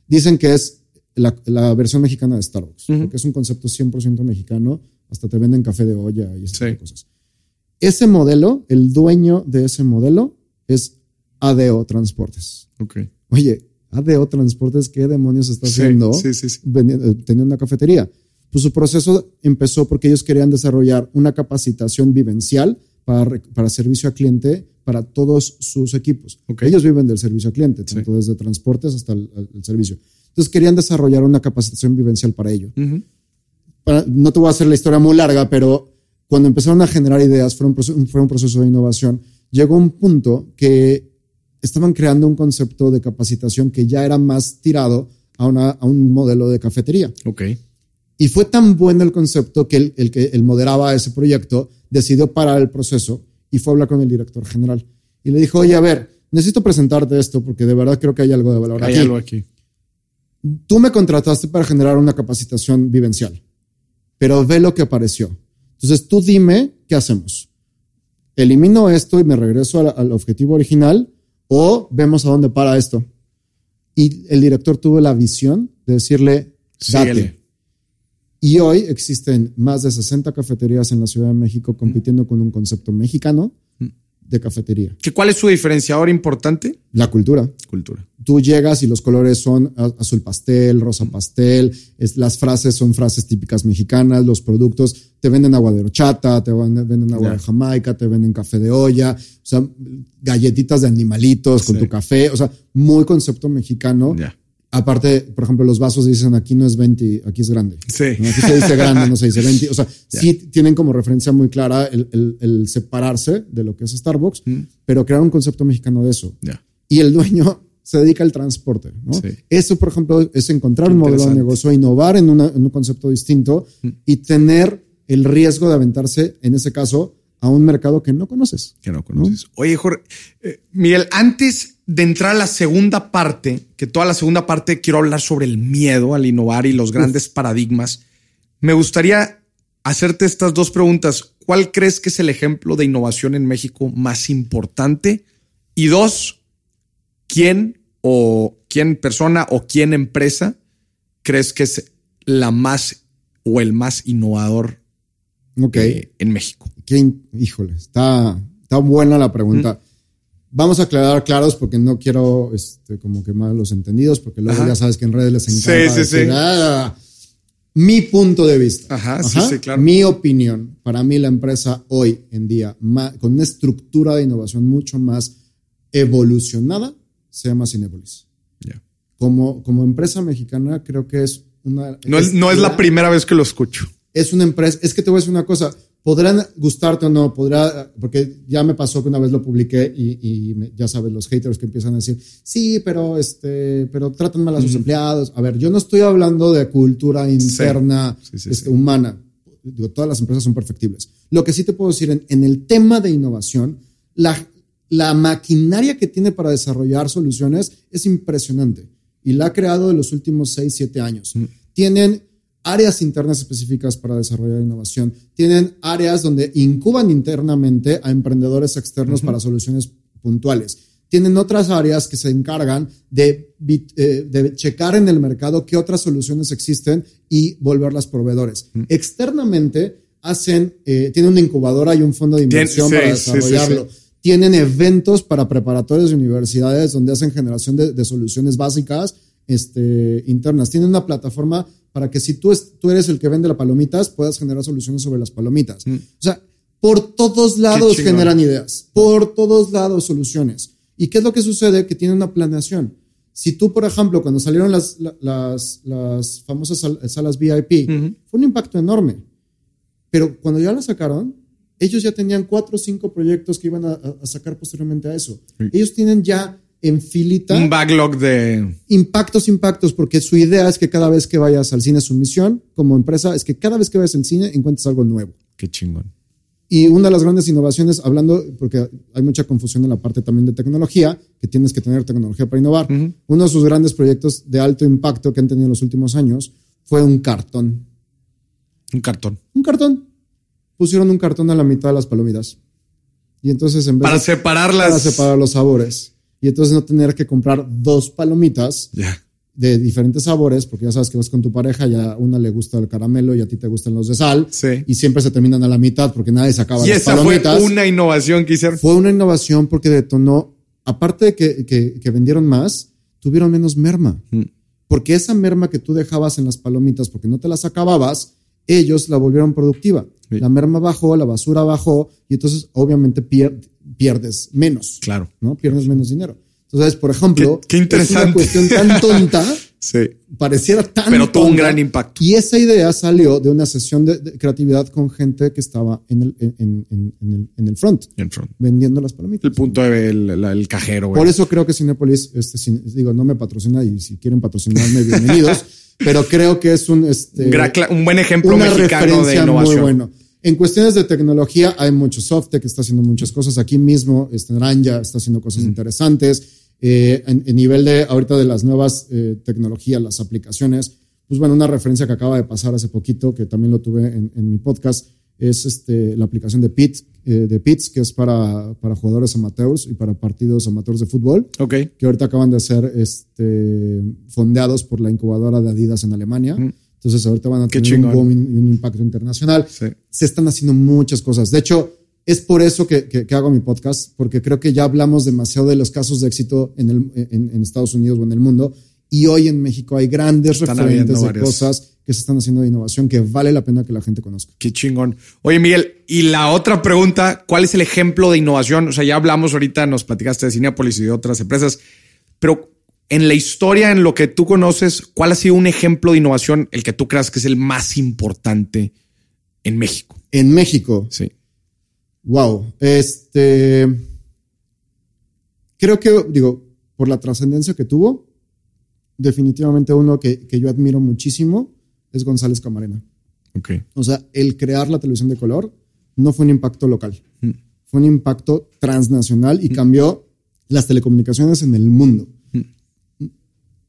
Dicen que es la, versión mexicana de Starbucks, porque es un concepto 100% mexicano, hasta te venden café de olla y esas cosas. Ese modelo, el dueño de ese modelo es ADO Transportes. Okay. Oye, ADO Transportes, ¿qué demonios está haciendo sí, sí, eh, teniendo una cafetería? Pues su proceso empezó porque ellos querían desarrollar una capacitación vivencial para, para servicio a cliente para todos sus equipos. Ellos viven del servicio al cliente, tanto desde transportes hasta el, servicio. Entonces querían desarrollar una capacitación vivencial para ello. no te voy a hacer la historia muy larga, pero cuando empezaron a generar ideas, fue un, proceso, fue un proceso de innovación, llegó un punto que estaban creando un concepto de capacitación que ya era más tirado a, una, a un modelo de cafetería. Ok. Y fue tan bueno el concepto que el, el que el moderaba ese proyecto decidió parar el proceso y fue a hablar con el director general. Y le dijo, oye, a ver, necesito presentarte esto porque de verdad creo que hay algo de valor hay aquí. algo aquí. Tú me contrataste para generar una capacitación vivencial, pero ve lo que apareció. Entonces tú dime qué hacemos. ¿Elimino esto y me regreso al, al objetivo original o vemos a dónde para esto? Y el director tuvo la visión de decirle, date. Síguele. Y hoy existen más de 60 cafeterías en la Ciudad de México compitiendo con un concepto mexicano de cafetería. ¿Que ¿Cuál es su diferenciador importante? La cultura. Cultura. Tú llegas y los colores son azul pastel, rosa pastel, es- las frases son frases típicas mexicanas, los productos te venden agua de horchata, te venden agua de Jamaica, te venden café de olla, o sea, galletitas de animalitos con Sí. tu café, o sea, muy concepto mexicano. Ya. Aparte, por ejemplo, los vasos dicen aquí no es 20, aquí es grande. Sí. ¿no? Aquí se dice grande, no se dice 20. O sea, sí tienen como referencia muy clara el, el- el separarse de lo que es Starbucks, pero crear un concepto mexicano de eso. Ya. Y el dueño se dedica al transporte. ¿no? Sí. Eso, por ejemplo, es encontrar un modelo de negocio, innovar en, una- en un concepto distinto y tener el riesgo de aventarse, en ese caso, a un mercado que no conoces. que no conoces. Oye, Jorge, eh, Miguel, antes de entrar a la segunda parte, que toda la segunda parte quiero hablar sobre el miedo al innovar y los grandes paradigmas, me gustaría hacerte estas dos preguntas. ¿Cuál crees que es el ejemplo de innovación en México más importante? Y dos, ¿quién o quién persona o quién empresa crees que es la más o el más innovador Ok. eh, en México? Qué híjole, está, está buena la pregunta. Vamos a aclarar claros porque no quiero este, como que malos entendidos, porque luego Ajá. ya sabes que en redes les Sí, encanta sí, decir, sí. "Ah". mi punto de vista. Ajá, sí, sí, claro. Mi opinión, para mí la empresa hoy en día, con una estructura de innovación mucho más evolucionada, se llama Cinepolis. Ya. Como, como empresa mexicana, creo que es una... No es, no es la primera vez que lo escucho. es una empresa, es que te voy a decir una cosa, podrán gustarte o no, podrá, porque ya me pasó que una vez lo publiqué y, y me- ya sabes, los haters que empiezan a decir, sí, pero este, pero tratan mal a sus empleados. A ver, yo no estoy hablando de cultura interna Sí, sí, este, sí. humana. Digo, todas las empresas son perfectibles. Lo que sí te puedo decir en, en el tema de innovación, la, la maquinaria que tiene para desarrollar soluciones es impresionante y la ha creado en los últimos 6, 7 años. Tienen áreas internas específicas para desarrollar innovación. Tienen áreas donde incuban internamente a emprendedores externos para soluciones puntuales. Tienen otras áreas que se encargan de, eh, de checar en el mercado qué otras soluciones existen y volverlas proveedores. Externamente hacen, eh, tienen una incubadora y un fondo de inversión sí, para sí, sí, desarrollarlo. Tienen eventos para preparatorios de universidades donde hacen generación de, de soluciones básicas este, internas. Tienen una plataforma para que si tú, es- tú eres el que vende las palomitas, puedas generar soluciones sobre las palomitas. O sea, por todos lados generan ideas, por todos lados soluciones. ¿Y qué es lo que sucede? Que tienen una planeación. Si tú, por ejemplo, cuando salieron las, la- las, las famosas sal- salas VIP, fue un impacto enorme. Pero cuando ya la sacaron, ellos ya tenían cuatro o cinco proyectos que iban a, a- a sacar posteriormente a eso. Ellos tienen ya en filita Un backlog de. impactos, impactos, porque su idea es que cada vez que vayas al cine, su misión como empresa es que cada vez que vayas al cine encuentres algo nuevo. Qué chingón. Y una de las grandes innovaciones, hablando, porque hay mucha confusión en la parte también de tecnología, que tienes que tener tecnología para innovar. Uno de sus grandes proyectos de alto impacto que han tenido en los últimos años fue un cartón. Un cartón. Un cartón. Pusieron un cartón a la mitad de las palomitas. Y entonces en vez Para de separarlas. para separar los sabores. Y entonces no tener que comprar dos palomitas de diferentes sabores, porque ya sabes que vas con tu pareja, ya a una le gusta el caramelo y a ti te gustan los de sal. Sí. Y siempre se terminan a la mitad porque nadie se acaba Y las esa fue una innovación que hicieron. Fue una innovación porque detonó, aparte de que, que- que vendieron más, tuvieron menos merma. Mm. Porque esa merma que tú dejabas en las palomitas porque no te las acababas, ellos la volvieron productiva. Sí. La merma bajó, la basura bajó y entonces obviamente pier- pierdes menos. Claro. ¿no? Pierdes menos dinero. Entonces, por ejemplo, Qué- qué interesante. es una cuestión tan tonta, Sí. Pareciera tan. Pero tuvo un gran impacto. Y esa idea salió de una sesión de, de creatividad con gente que estaba en el, en, en- en- el, en el front, En front. vendiendo las palomitas. El punto del cajero, güey. Por eso creo que Cinepolis, este, cine- digo, no me patrocina y si quieren patrocinarme, bienvenidos. pero creo que es un, este, cla- un buen ejemplo una mexicano de referencia innovación. muy bueno. En cuestiones de tecnología hay mucho software que está haciendo muchas cosas. Aquí mismo, este, Naranja está haciendo cosas interesantes. Eh, en, en nivel de ahorita de las nuevas eh, tecnologías, las aplicaciones, pues bueno, una referencia que acaba de pasar hace poquito, que también lo tuve en, en mi podcast, es este, la aplicación de Pits, eh, de Pits, que es para, para jugadores amateurs y para partidos amateurs de fútbol Ok. que ahorita acaban de ser este, fondeados por la incubadora de Adidas en Alemania. Entonces ahorita van a Qué tener un chingón. boom y un impacto internacional. Sí. Se están haciendo muchas cosas. De hecho, es por eso que, que- que hago mi podcast, porque creo que ya hablamos demasiado de los casos de éxito en, el, en, en Estados Unidos o en el mundo. Y hoy en México hay grandes Están referentes de varios. cosas que se están haciendo de innovación que vale la pena que la gente conozca. Qué chingón. Oye, Miguel, y la otra pregunta, ¿cuál es el ejemplo de innovación? O sea, ya hablamos ahorita, nos platicaste de Cinepolis y de otras empresas, pero en la historia, en lo que tú conoces, ¿cuál ha sido un ejemplo de innovación, el que tú creas que es el más importante en México? En México, Sí. Wow. Este. Creo que, digo, por la trascendencia que tuvo, definitivamente uno que, que yo admiro muchísimo es González Camarena. Ok. O sea, el crear la televisión de color no fue un impacto local, Mm. fue un impacto transnacional y cambió las telecomunicaciones en el mundo.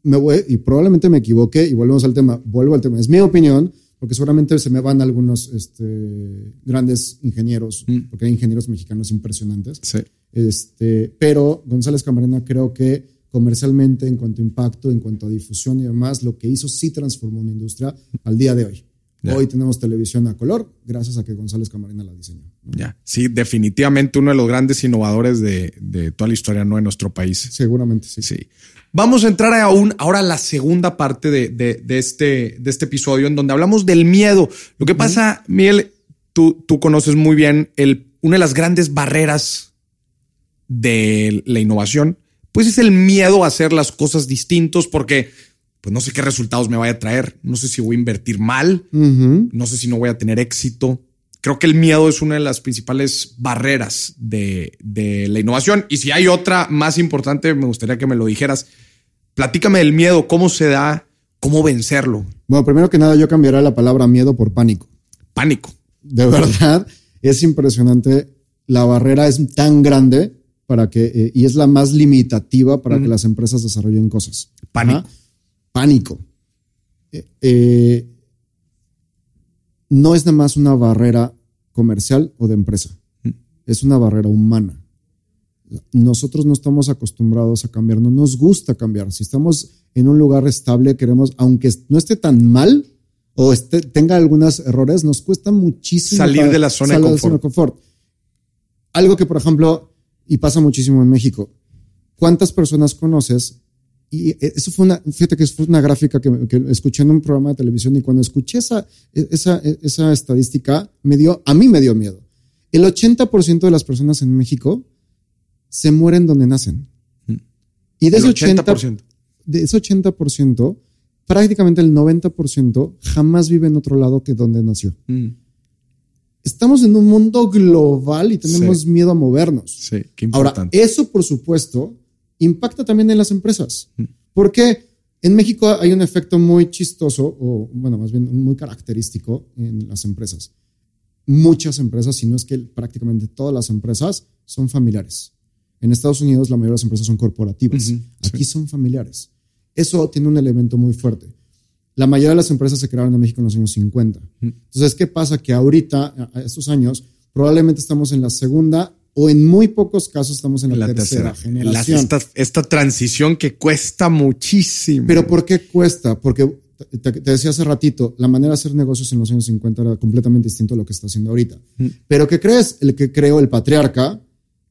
Me voy, y probablemente me equivoqué, y volvemos al tema, vuelvo al tema, es mi opinión, porque seguramente se me van algunos este, grandes ingenieros, porque hay ingenieros mexicanos impresionantes. Sí. Este, pero González Camarena creo que comercialmente, en cuanto a impacto, en cuanto a difusión y demás, lo que hizo sí transformó una industria al día de hoy. Hoy tenemos televisión a color gracias a que González Camarena la diseñó. ¿no? Ya. Sí, definitivamente uno de los grandes innovadores de, de toda la historia, ¿no? En nuestro país. Seguramente sí. Sí. Vamos a entrar aún ahora a la segunda parte de, de- de este, de este episodio en donde hablamos del miedo. Lo que pasa, Miguel, tú, tú conoces muy bien el, una de las grandes barreras de la innovación, pues es el miedo a hacer las cosas distintos porque pues no sé qué resultados me vaya a traer, no sé si voy a invertir mal, no sé si no voy a tener éxito. Creo que el miedo es una de las principales barreras de, de la innovación. Y si hay otra más importante, me gustaría que me lo dijeras. Platícame del miedo, cómo se da, cómo vencerlo. Bueno, primero que nada, yo cambiaré la palabra miedo por pánico. Pánico. De verdad, es impresionante. La barrera es tan grande para que, eh, y es la más limitativa para que las empresas desarrollen cosas. Pánico. Ajá. Pánico. Eh, eh, no es nada más una barrera comercial o de empresa. Es una barrera humana. Nosotros no estamos acostumbrados a cambiar, no nos gusta cambiar. Si estamos en un lugar estable, queremos, aunque no esté tan mal o esté- tenga algunos errores, nos cuesta muchísimo Salir para- de la zona de salir confort. confort. Algo que, por ejemplo, y pasa muchísimo en México, ¿cuántas personas conoces? Y eso fue una, fíjate que fue una gráfica que, que escuché en un programa de televisión y cuando escuché esa, esa, esa estadística, me dio, a mí me dio miedo. El 80% de las personas en México se mueren donde nacen. Y de El ese 80%, 80%. de ese 80%, prácticamente el 90% jamás vive en otro lado que donde nació. Mm, Estamos en un mundo global y tenemos Sí. miedo a movernos. Sí, qué Ahora, importante. eso, por supuesto, impacta también en las empresas. Mm. Porque en México hay un efecto muy chistoso, o bueno, más bien muy característico en las empresas. Muchas empresas, si no es que prácticamente todas las empresas, son familiares. En Estados Unidos la mayoría de las empresas son corporativas. Aquí son familiares. Eso tiene un elemento muy fuerte. La mayoría de las empresas se crearon en México en los años 50. Entonces, ¿qué pasa? Que ahorita, a estos años, probablemente estamos en la segunda o en muy pocos casos estamos en la, La tercera, tercera. La- generación. esta, esta transición que cuesta muchísimo. Pero ¿por qué cuesta? Porque te, decía hace ratito, la manera de hacer negocios en los años 50 era completamente distinto a lo que está haciendo ahorita. Pero ¿qué crees? El que creó el patriarca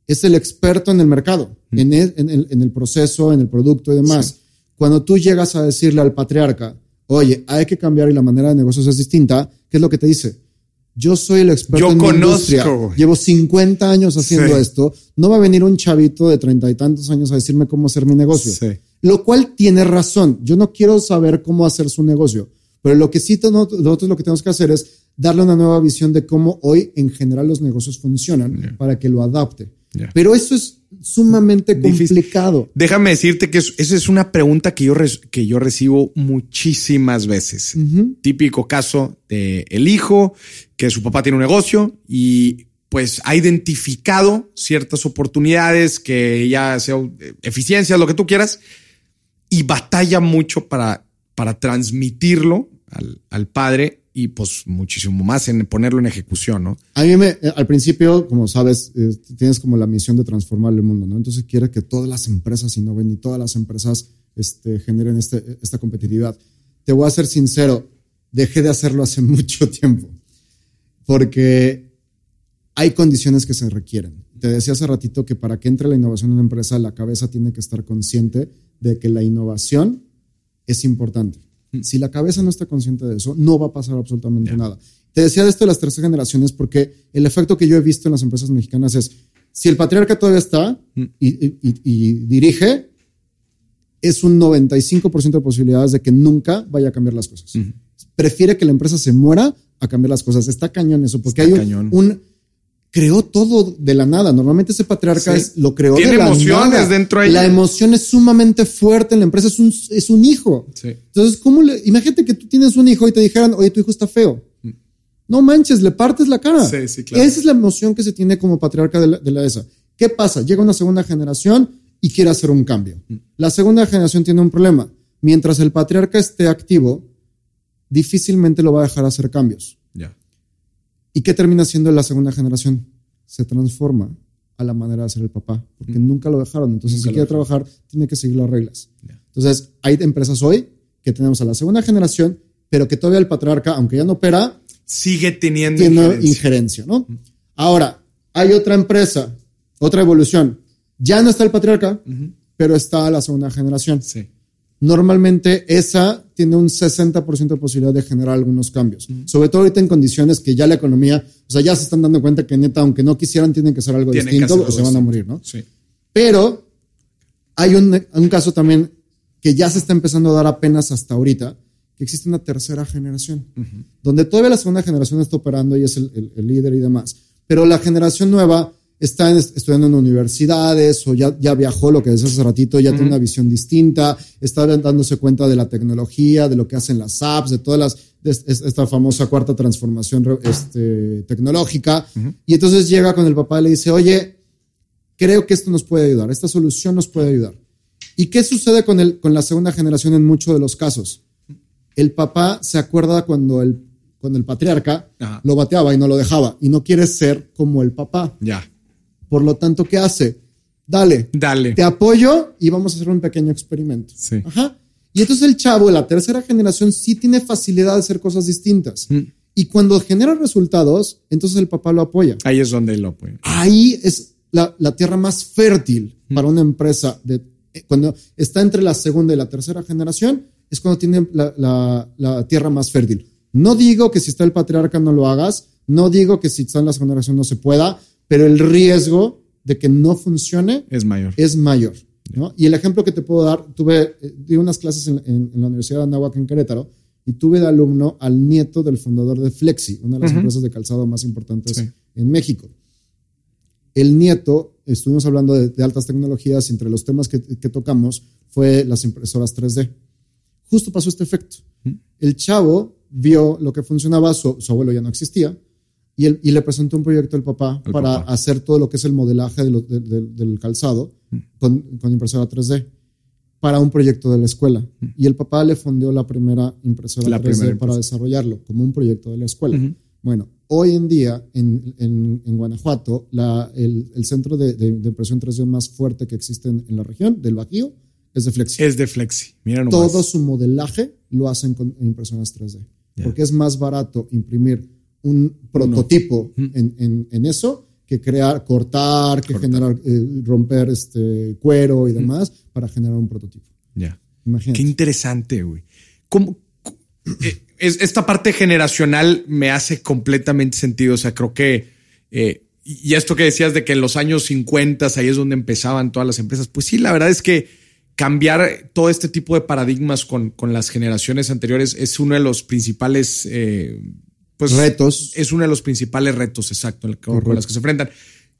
es el experto en el mercado, en, el, en el- en el proceso, en el producto y demás. Cuando tú llegas a decirle al patriarca, oye, hay que cambiar y la manera de negocios es distinta, ¿qué es lo que te dice? Yo soy el experto Yo en conozco, industria. Llevo 50 años haciendo Sí. esto. No va a venir un chavito de treinta y tantos años a decirme cómo hacer mi negocio. Sí. lo cual tiene razón. Yo no quiero saber cómo hacer su negocio, pero lo que sí nosotros lo que tenemos que hacer es darle una nueva visión de cómo hoy en general los negocios funcionan para que lo adapte. Pero eso es sumamente complicado. Déjame decirte que esa es una pregunta que yo, que yo recibo muchísimas veces. Típico caso de el hijo que su papá tiene un negocio y pues ha identificado ciertas oportunidades que ya sea eficiencias, lo que tú quieras, y batalla mucho para, para transmitirlo al, al padre y pues muchísimo más en ponerlo en ejecución, ¿no? A mí me, eh, al principio, como sabes, eh, tienes como la misión de transformar el mundo, ¿no? Entonces quiere que todas las empresas innoven y todas las empresas este, generen este, esta competitividad. Te voy a ser sincero, dejé de hacerlo hace mucho tiempo, porque hay condiciones que se requieren. Te decía hace ratito que para que entre la innovación en una empresa, la cabeza tiene que estar consciente de que la innovación es importante si la cabeza no está consciente de eso, no va a pasar absolutamente nada. Te decía de esto de las tres generaciones porque el efecto que yo he visto en las empresas mexicanas es, si el patriarca todavía está mm. y, dirige, es un 95% de posibilidades de que nunca vaya a cambiar las cosas. Prefiere que la empresa se muera a cambiar las cosas. Está cañón eso, porque hay un creó todo de la nada. Normalmente ese patriarca es, lo creó de la emociones dentro ahí. La emoción es sumamente fuerte en la empresa, es un, es un hijo. Entonces, ¿cómo le, imagínate que tú tienes un hijo y te dijeran, oye, tu hijo está feo. Mm. No manches, le partes la cara. Sí, sí, claro. Esa es la emoción que se tiene como patriarca de la, de la ESA. ¿Qué pasa? Llega una segunda generación y quiere hacer un cambio. Mm. La segunda generación tiene un problema. Mientras el patriarca esté activo, difícilmente lo va a dejar hacer cambios. ¿Y qué termina siendo la segunda generación? Se transforma a la manera de hacer el papá, porque nunca lo dejaron. Entonces, si quiere trabajar, tiene que seguir las reglas. Entonces, hay empresas hoy que tenemos a la segunda generación, pero que todavía el patriarca, aunque ya no opera, sigue teniendo injerencia. injerencia ¿no? Ahora, hay otra empresa, otra evolución. Ya no está el patriarca, pero está la segunda generación. Sí normalmente esa tiene un 60% de posibilidad de generar algunos cambios. Sobre todo ahorita en condiciones que ya la economía, o sea, ya se están dando cuenta que neta, aunque no quisieran, tienen que hacer algo distinto o se van a morir, ¿no? Sí. Pero hay un, un, caso también que ya se está empezando a dar apenas hasta ahorita, que existe una tercera generación, donde todavía la segunda generación está operando y es el, el líder y demás. Pero la generación nueva está estudiando en universidades o ya, ya viajó, lo que decía hace ratito, ya tiene una visión distinta, está dándose cuenta de la tecnología, de lo que hacen las apps, de todas las, esta famosa cuarta transformación este, tecnológica. Y entonces llega con el papá y le dice, oye, creo que esto nos puede ayudar, esta solución nos puede ayudar. ¿Y qué sucede con, el, con la segunda generación en muchos de los casos? El papá se acuerda cuando el, cuando el patriarca lo bateaba y no lo dejaba y no quiere ser como el papá. Ya. Por lo tanto, ¿qué hace? Dale. Dale. Te apoyo y vamos a hacer un pequeño experimento. Sí. Ajá. Y entonces el chavo, la tercera generación, sí tiene facilidad de hacer cosas distintas. Mm. Y cuando genera resultados, entonces el papá lo apoya. Ahí es donde él lo apoya. Ahí es la, tierra más fértil mm. para una empresa. De, eh, cuando está entre la segunda y la tercera generación, es cuando tiene la, la, tierra más fértil. No digo que si está el patriarca no lo hagas, no digo que si está en la segunda generación no se pueda, pero el riesgo de que no funcione es mayor. Es mayor Y el ejemplo que te puedo dar, tuve eh, di unas clases en, la Universidad de Anáhuac en Querétaro y tuve de alumno al nieto del fundador de Flexi, una de las empresas de calzado más importantes en México. El nieto, estuvimos hablando de, altas tecnologías, entre los temas que, tocamos fue las impresoras 3D. Justo pasó este efecto. El chavo vio lo que funcionaba, su abuelo ya no existía, y, le presentó un proyecto al papá para hacer todo lo que es el modelaje del calzado mm. con, impresora 3D para un proyecto de la escuela. Mm. Y el papá le fundió la primera impresora 3D para desarrollarlo como un proyecto de la escuela. Bueno, hoy en día en, Guanajuato, el, centro de, impresión 3D más fuerte que existe en, la región del Bajío es de Flexi. Es de Flexi. Mira Todo su modelaje lo hacen con impresoras 3D. Porque es más barato imprimir un prototipo en, eso que crear, cortar, que generar, eh, romper este cuero y demás para generar un prototipo. Ya. Qué interesante, güey. ¿Cómo, eh, esta parte generacional me hace completamente sentido. O sea, creo que, eh, y esto que decías de que en los años 50 ahí es donde empezaban todas las empresas, pues sí, la verdad es que cambiar todo este tipo de paradigmas con, con las generaciones anteriores es uno de los principales eh, pues, retos. Es uno de los principales retos, exacto, con, con los que se enfrentan.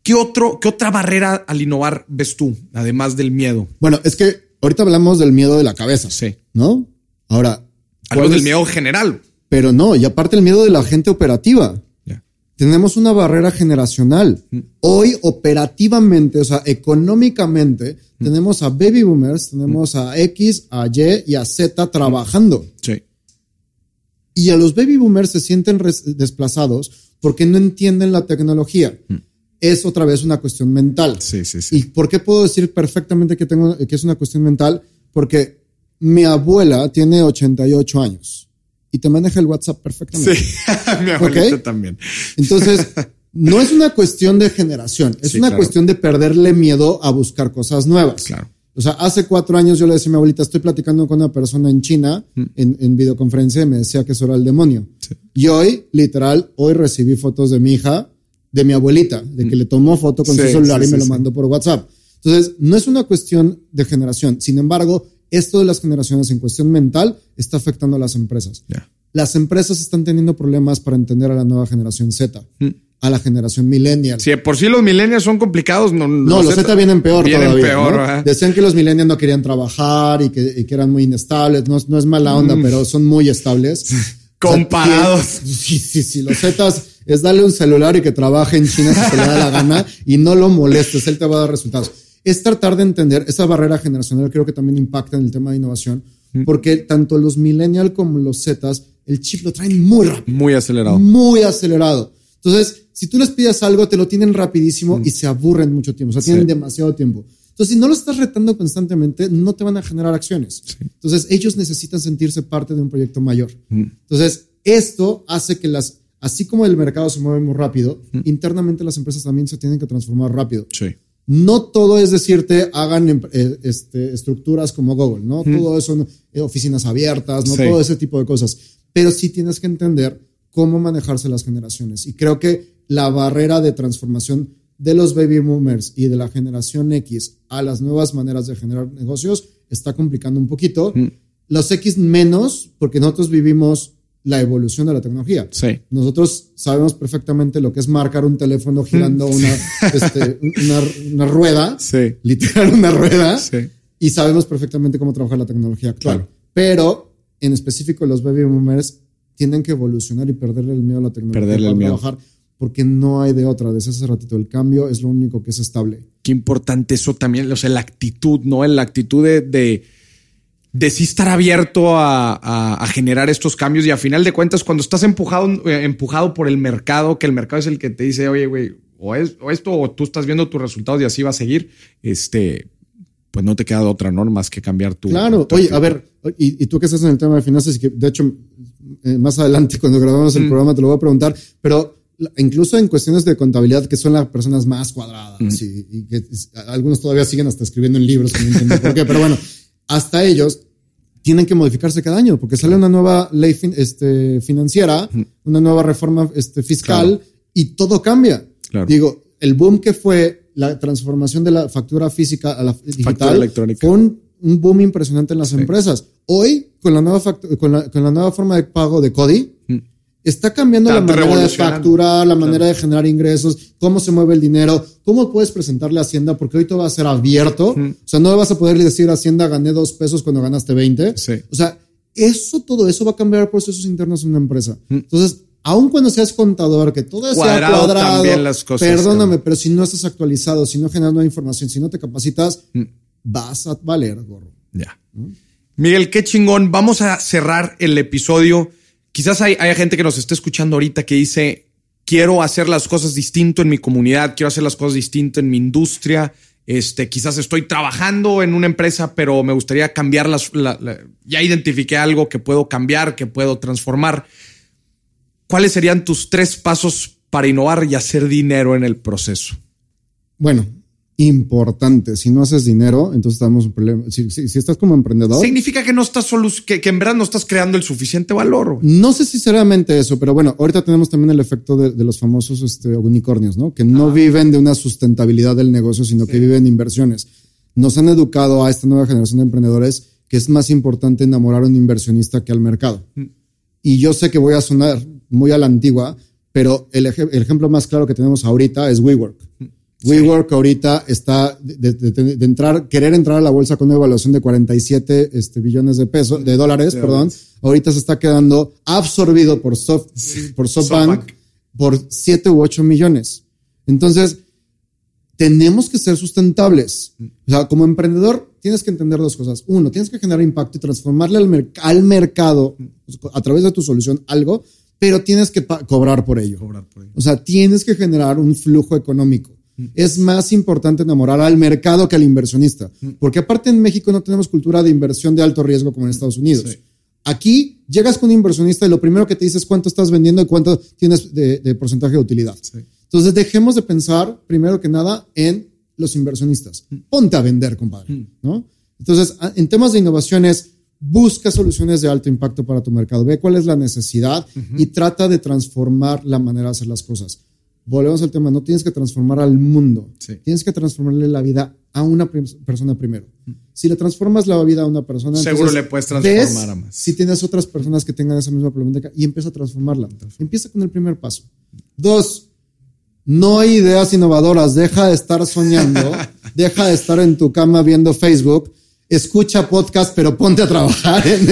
¿Qué, otro, ¿Qué otra barrera al innovar ves tú, además del miedo? Bueno, es que ahorita hablamos del miedo de la cabeza. Sí. ¿No? Ahora. Algo del miedo general. Pero no, y aparte el miedo de la gente operativa. Tenemos una barrera generacional. Mm. Hoy, operativamente, o sea, económicamente, mm. tenemos a baby boomers, tenemos mm. a X, a Y y a Z trabajando. Sí. Y a los baby boomers se sienten desplazados porque no entienden la tecnología. Es otra vez una cuestión mental. Sí, sí, sí. ¿Y por qué puedo decir perfectamente que, tengo, que es una cuestión mental? Porque mi abuela tiene 88 años y te maneja el WhatsApp perfectamente. Sí, mi abuelita también. Entonces, no es una cuestión de generación, es una cuestión de perderle miedo a buscar cosas nuevas. Claro. O sea, hace cuatro años yo le decía a mi abuelita, estoy platicando con una persona en China mm. en, videoconferencia y me decía que eso era el demonio. Y hoy, literal, hoy recibí fotos de mi hija, de mi abuelita, de que mm. le tomó foto con su celular y me lo mandó por WhatsApp. Entonces, no es una cuestión de generación. Sin embargo, esto de las generaciones en cuestión mental está afectando a las empresas. Las empresas están teniendo problemas para entender a la nueva generación Z, mm. A la generación millennial. Si por sí los millennials son complicados, no, no los, Z, vienen peor todavía. Decían que los millennials no querían trabajar y que, eran muy inestables. No, no es mala onda, mm. pero son muy estables. Comparados. sí, sí, sí. Los Zetas es darle un celular y que trabaje en China si te le da la gana y no lo molestes. Él te va a dar resultados es tratar de entender esa barrera generacional, creo que también impacta en el tema de innovación, mm. porque tanto los millennials como los Zetas, el chip lo traen muy rápido. Muy acelerado. Muy acelerado. Entonces, si tú les pides algo, te lo tienen rapidísimo mm. y se aburren mucho tiempo, o sea, tienen demasiado tiempo. Entonces, si no lo estás retando constantemente, no te van a generar acciones. Entonces, ellos necesitan sentirse parte de un proyecto mayor. Mm. Entonces, esto hace que las, así como el mercado se mueve muy rápido, internamente las empresas también se tienen que transformar rápido. Sí. No todo es decirte hagan em, eh, este, estructuras como Google, ¿no? Todo eso eh, oficinas abiertas, no todo ese tipo de cosas. Pero sí tienes que entender cómo manejarse las generaciones. Y creo que la barrera de transformación de los baby boomers y de la generación X a las nuevas maneras de generar negocios está complicando un poquito. Los X menos, porque nosotros vivimos la evolución de la tecnología. Sí. Nosotros sabemos perfectamente lo que es marcar un teléfono girando una, este, una, rueda, sí. literal una rueda, sí. y sabemos perfectamente cómo trabajar la tecnología actual. Pero en específico los baby boomers tienen que evolucionar y perderle el miedo a la tecnología perderle el miedo. trabajar porque no hay de otra. Desde hace ratito el cambio es lo único que es estable. Qué importante eso también, o sea, la actitud, ¿no? La actitud de de sí estar abierto a, generar estos cambios y a final de cuentas cuando estás empujado, eh, empujado por el mercado, que el mercado es el que te dice, oye, güey, o, esto o tú estás viendo tus resultados y así va a seguir, este, pues no te queda otra norma más que cambiar tu... Claro, oye, a ver, y, tú que estás en el tema de finanzas y que de hecho eh, más adelante cuando grabamos el mm. programa te lo voy a preguntar, pero incluso en cuestiones de contabilidad que son las personas más cuadradas mm. y, que algunos todavía siguen hasta escribiendo en libros, que no entiendo por qué, pero bueno, hasta ellos tienen que modificarse cada año porque sale una nueva ley este, financiera, una nueva reforma este, fiscal y todo cambia. Digo, el boom que fue la transformación de la factura física a la digital fue un, boom impresionante en las empresas. Hoy, con la, nueva con la, con, la nueva forma de pago de CODI, Está cambiando la manera de facturar, la manera de generar ingresos, cómo se mueve el dinero, cómo puedes presentarle a Hacienda, porque hoy todo va a ser abierto. O sea, no vas a poderle decir a Hacienda gané dos pesos cuando ganaste 20. O sea, eso, todo eso va a cambiar procesos internos en una empresa. Entonces, aun cuando seas contador, que todo sea cuadrado, las cosas, perdóname, pero si no estás actualizado, si no generas nueva información, si no te capacitas, vas a valer gorro. Ya. Miguel, qué chingón. Vamos a cerrar el episodio Quizás hay, gente que nos esté escuchando ahorita que dice, quiero hacer las cosas distinto en mi comunidad, quiero hacer las cosas distinto en mi industria. Este, quizás estoy trabajando en una empresa, pero me gustaría cambiar las, ya identifiqué algo que puedo cambiar, que puedo transformar. ¿Cuáles serían tus tres pasos para innovar y hacer dinero en el proceso? Bueno, importante. Si no haces dinero, entonces estamos en problema. Si, estás como emprendedor. Significa que no estás solo, que, en verdad no estás creando el suficiente valor. No sé si seriamente eso, pero bueno, ahorita tenemos también el efecto de, los famosos este, unicornios, ¿no? Que no ah. viven de una sustentabilidad del negocio, sino que viven inversiones. nos han educado a esta nueva generación de emprendedores que es más importante enamorar a un inversionista que al mercado. Mm. Y yo sé que voy a sonar muy a la antigua, pero el, ejemplo más claro que tenemos ahorita es WeWork. Mm. WeWork ahorita está de, entrar, querer entrar a la bolsa con una evaluación de 47 este, billones de pesos, de dólares, perdón. Ahorita se está quedando absorbido por, soft, por SoftBank, por 7 u 8 millones. Entonces, tenemos que ser sustentables. O sea, como emprendedor, tienes que entender dos cosas. Uno, tienes que generar impacto y transformarle al, al mercado a través de tu solución algo, pero tienes que cobrar por ello. Cobrar por ello. O sea, tienes que generar un flujo económico es más importante enamorar al mercado que al inversionista. Porque aparte en México no tenemos cultura de inversión de alto riesgo como en Estados Unidos. Aquí llegas con un inversionista y lo primero que te dice es cuánto estás vendiendo y cuánto tienes de, porcentaje de utilidad. Entonces dejemos de pensar, primero que nada, en los inversionistas. Ponte a vender, compadre. ¿no? Entonces, en temas de innovaciones, busca soluciones de alto impacto para tu mercado. Ve cuál es la necesidad y trata de transformar la manera de hacer las cosas volvemos al tema, no tienes que transformar al mundo, tienes que transformarle la vida a una persona primero. Si le transformas la vida a una persona, seguro le puedes transformar a más. Si tienes otras personas que tengan esa misma problemática y empieza a transformarla. Empieza con el primer paso. Dos, no hay ideas innovadoras, deja de estar soñando, deja de estar en tu cama viendo Facebook escucha podcast, pero ponte a trabajar en,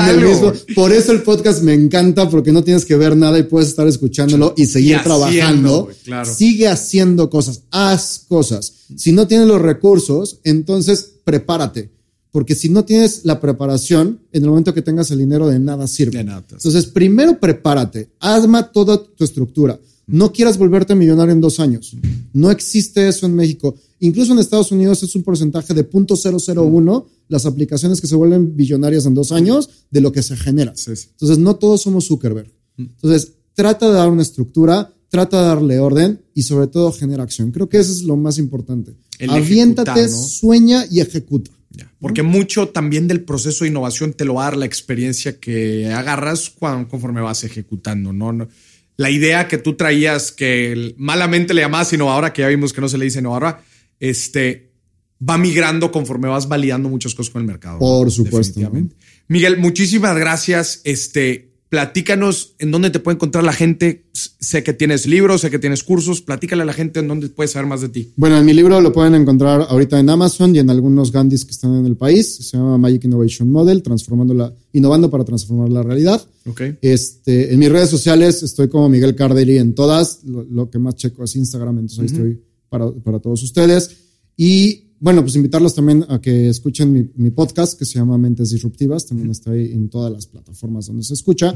el mismo. Por eso el podcast me encanta, porque no tienes que ver nada y puedes estar escuchándolo y seguir trabajando. Sigue haciendo cosas, haz cosas. Si no tienes los recursos, entonces prepárate. Porque si no tienes la preparación, en el momento que tengas el dinero de nada sirve. Entonces, primero prepárate, arma toda tu estructura. No quieras volverte millonario en dos años. No existe eso en México. Incluso en Estados Unidos es un porcentaje de 0.001 las aplicaciones que se vuelven billonarias en dos años de lo que se genera. Entonces, no todos somos Zuckerberg. Entonces, trata de dar una estructura, trata de darle orden y sobre todo genera acción. Creo que eso es lo más importante. Aviéntate, sueña y ejecuta. Porque mucho también del proceso de innovación te lo va a dar la experiencia que agarras conforme vas ejecutando, ¿no? La idea que tú traías, que malamente le llamabas innovadora, que ya vimos que no se le dice innovadora, este, va migrando conforme vas validando muchas cosas con el mercado. Por supuesto. Miguel, muchísimas gracias. Este, platícanos en dónde te puede encontrar la gente. Sé que tienes libros, sé que tienes cursos. Platícale a la gente en dónde puedes saber más de ti. Bueno, en mi libro lo pueden encontrar ahorita en Amazon y en algunos Gandhis que están en el país. Se llama Magic Innovation Model, transformando la, innovando para transformar la realidad. Okay. Este, en mis redes sociales estoy como Miguel Carderi en todas. Lo, que más checo es Instagram, entonces ahí estoy para, todos ustedes. Y bueno, pues invitarlos también a que escuchen mi, podcast que se llama Mentes Disruptivas. También está ahí en todas las plataformas donde se escucha.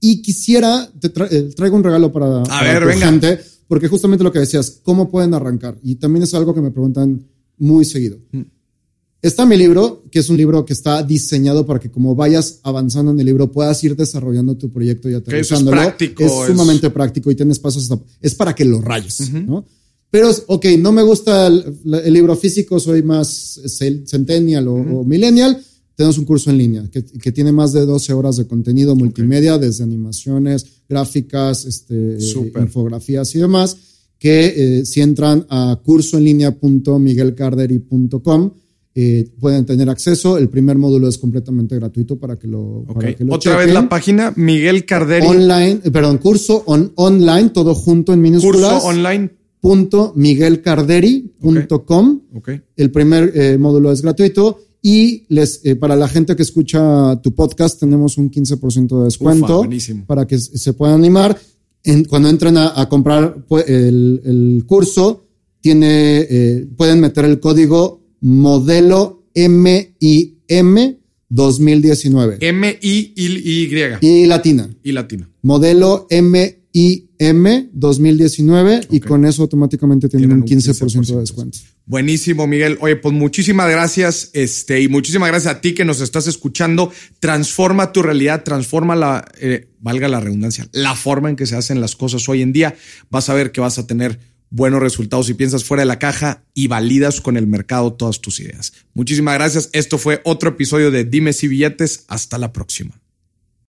Y quisiera, te eh, traigo un regalo para, a ver, gente, porque justamente lo que decías, ¿cómo pueden arrancar? Y también es algo que me preguntan muy seguido. Está mi libro, que es un libro que está diseñado para que como vayas avanzando en el libro puedas ir desarrollando tu proyecto y aterrizándolo. Es, práctico, es sumamente práctico y tienes pasos es para que lo rayes, ¿no? Pero, ok, no me gusta el, libro físico, soy más centennial o, millennial. Tenemos un curso en línea que, tiene más de 12 horas de contenido multimedia, desde animaciones, gráficas, este, infografías y demás, que eh, si entran a cursoenlinea.miguelcarderi.com, eh, pueden tener acceso. El primer módulo es completamente gratuito para que lo, para que lo Otra vez la página, Miguel Carderi. Online, eh, perdón, curso online, todo junto en minúsculas. Curso online miguelcarderi.com. El primer eh, módulo es gratuito y les, eh, para la gente que escucha tu podcast tenemos un 15% de descuento para que se puedan animar. cuando entren a, comprar pues, el, curso, tiene, eh, pueden meter el código modelo MIM 2019. M-I-Y. Y latina. Y latina. Modelo MIM IM 2019 y con eso automáticamente tienen, un 15%, de descuento. Buenísimo, Miguel. Oye, pues muchísimas gracias. Este, y muchísimas gracias a ti que nos estás escuchando. Transforma tu realidad, transforma la, eh, valga la redundancia, la forma en que se hacen las cosas hoy en día. Vas a ver que vas a tener buenos resultados si piensas fuera de la caja y validas con el mercado todas tus ideas. Muchísimas gracias. Esto fue otro episodio de Dime si billetes. Hasta la próxima.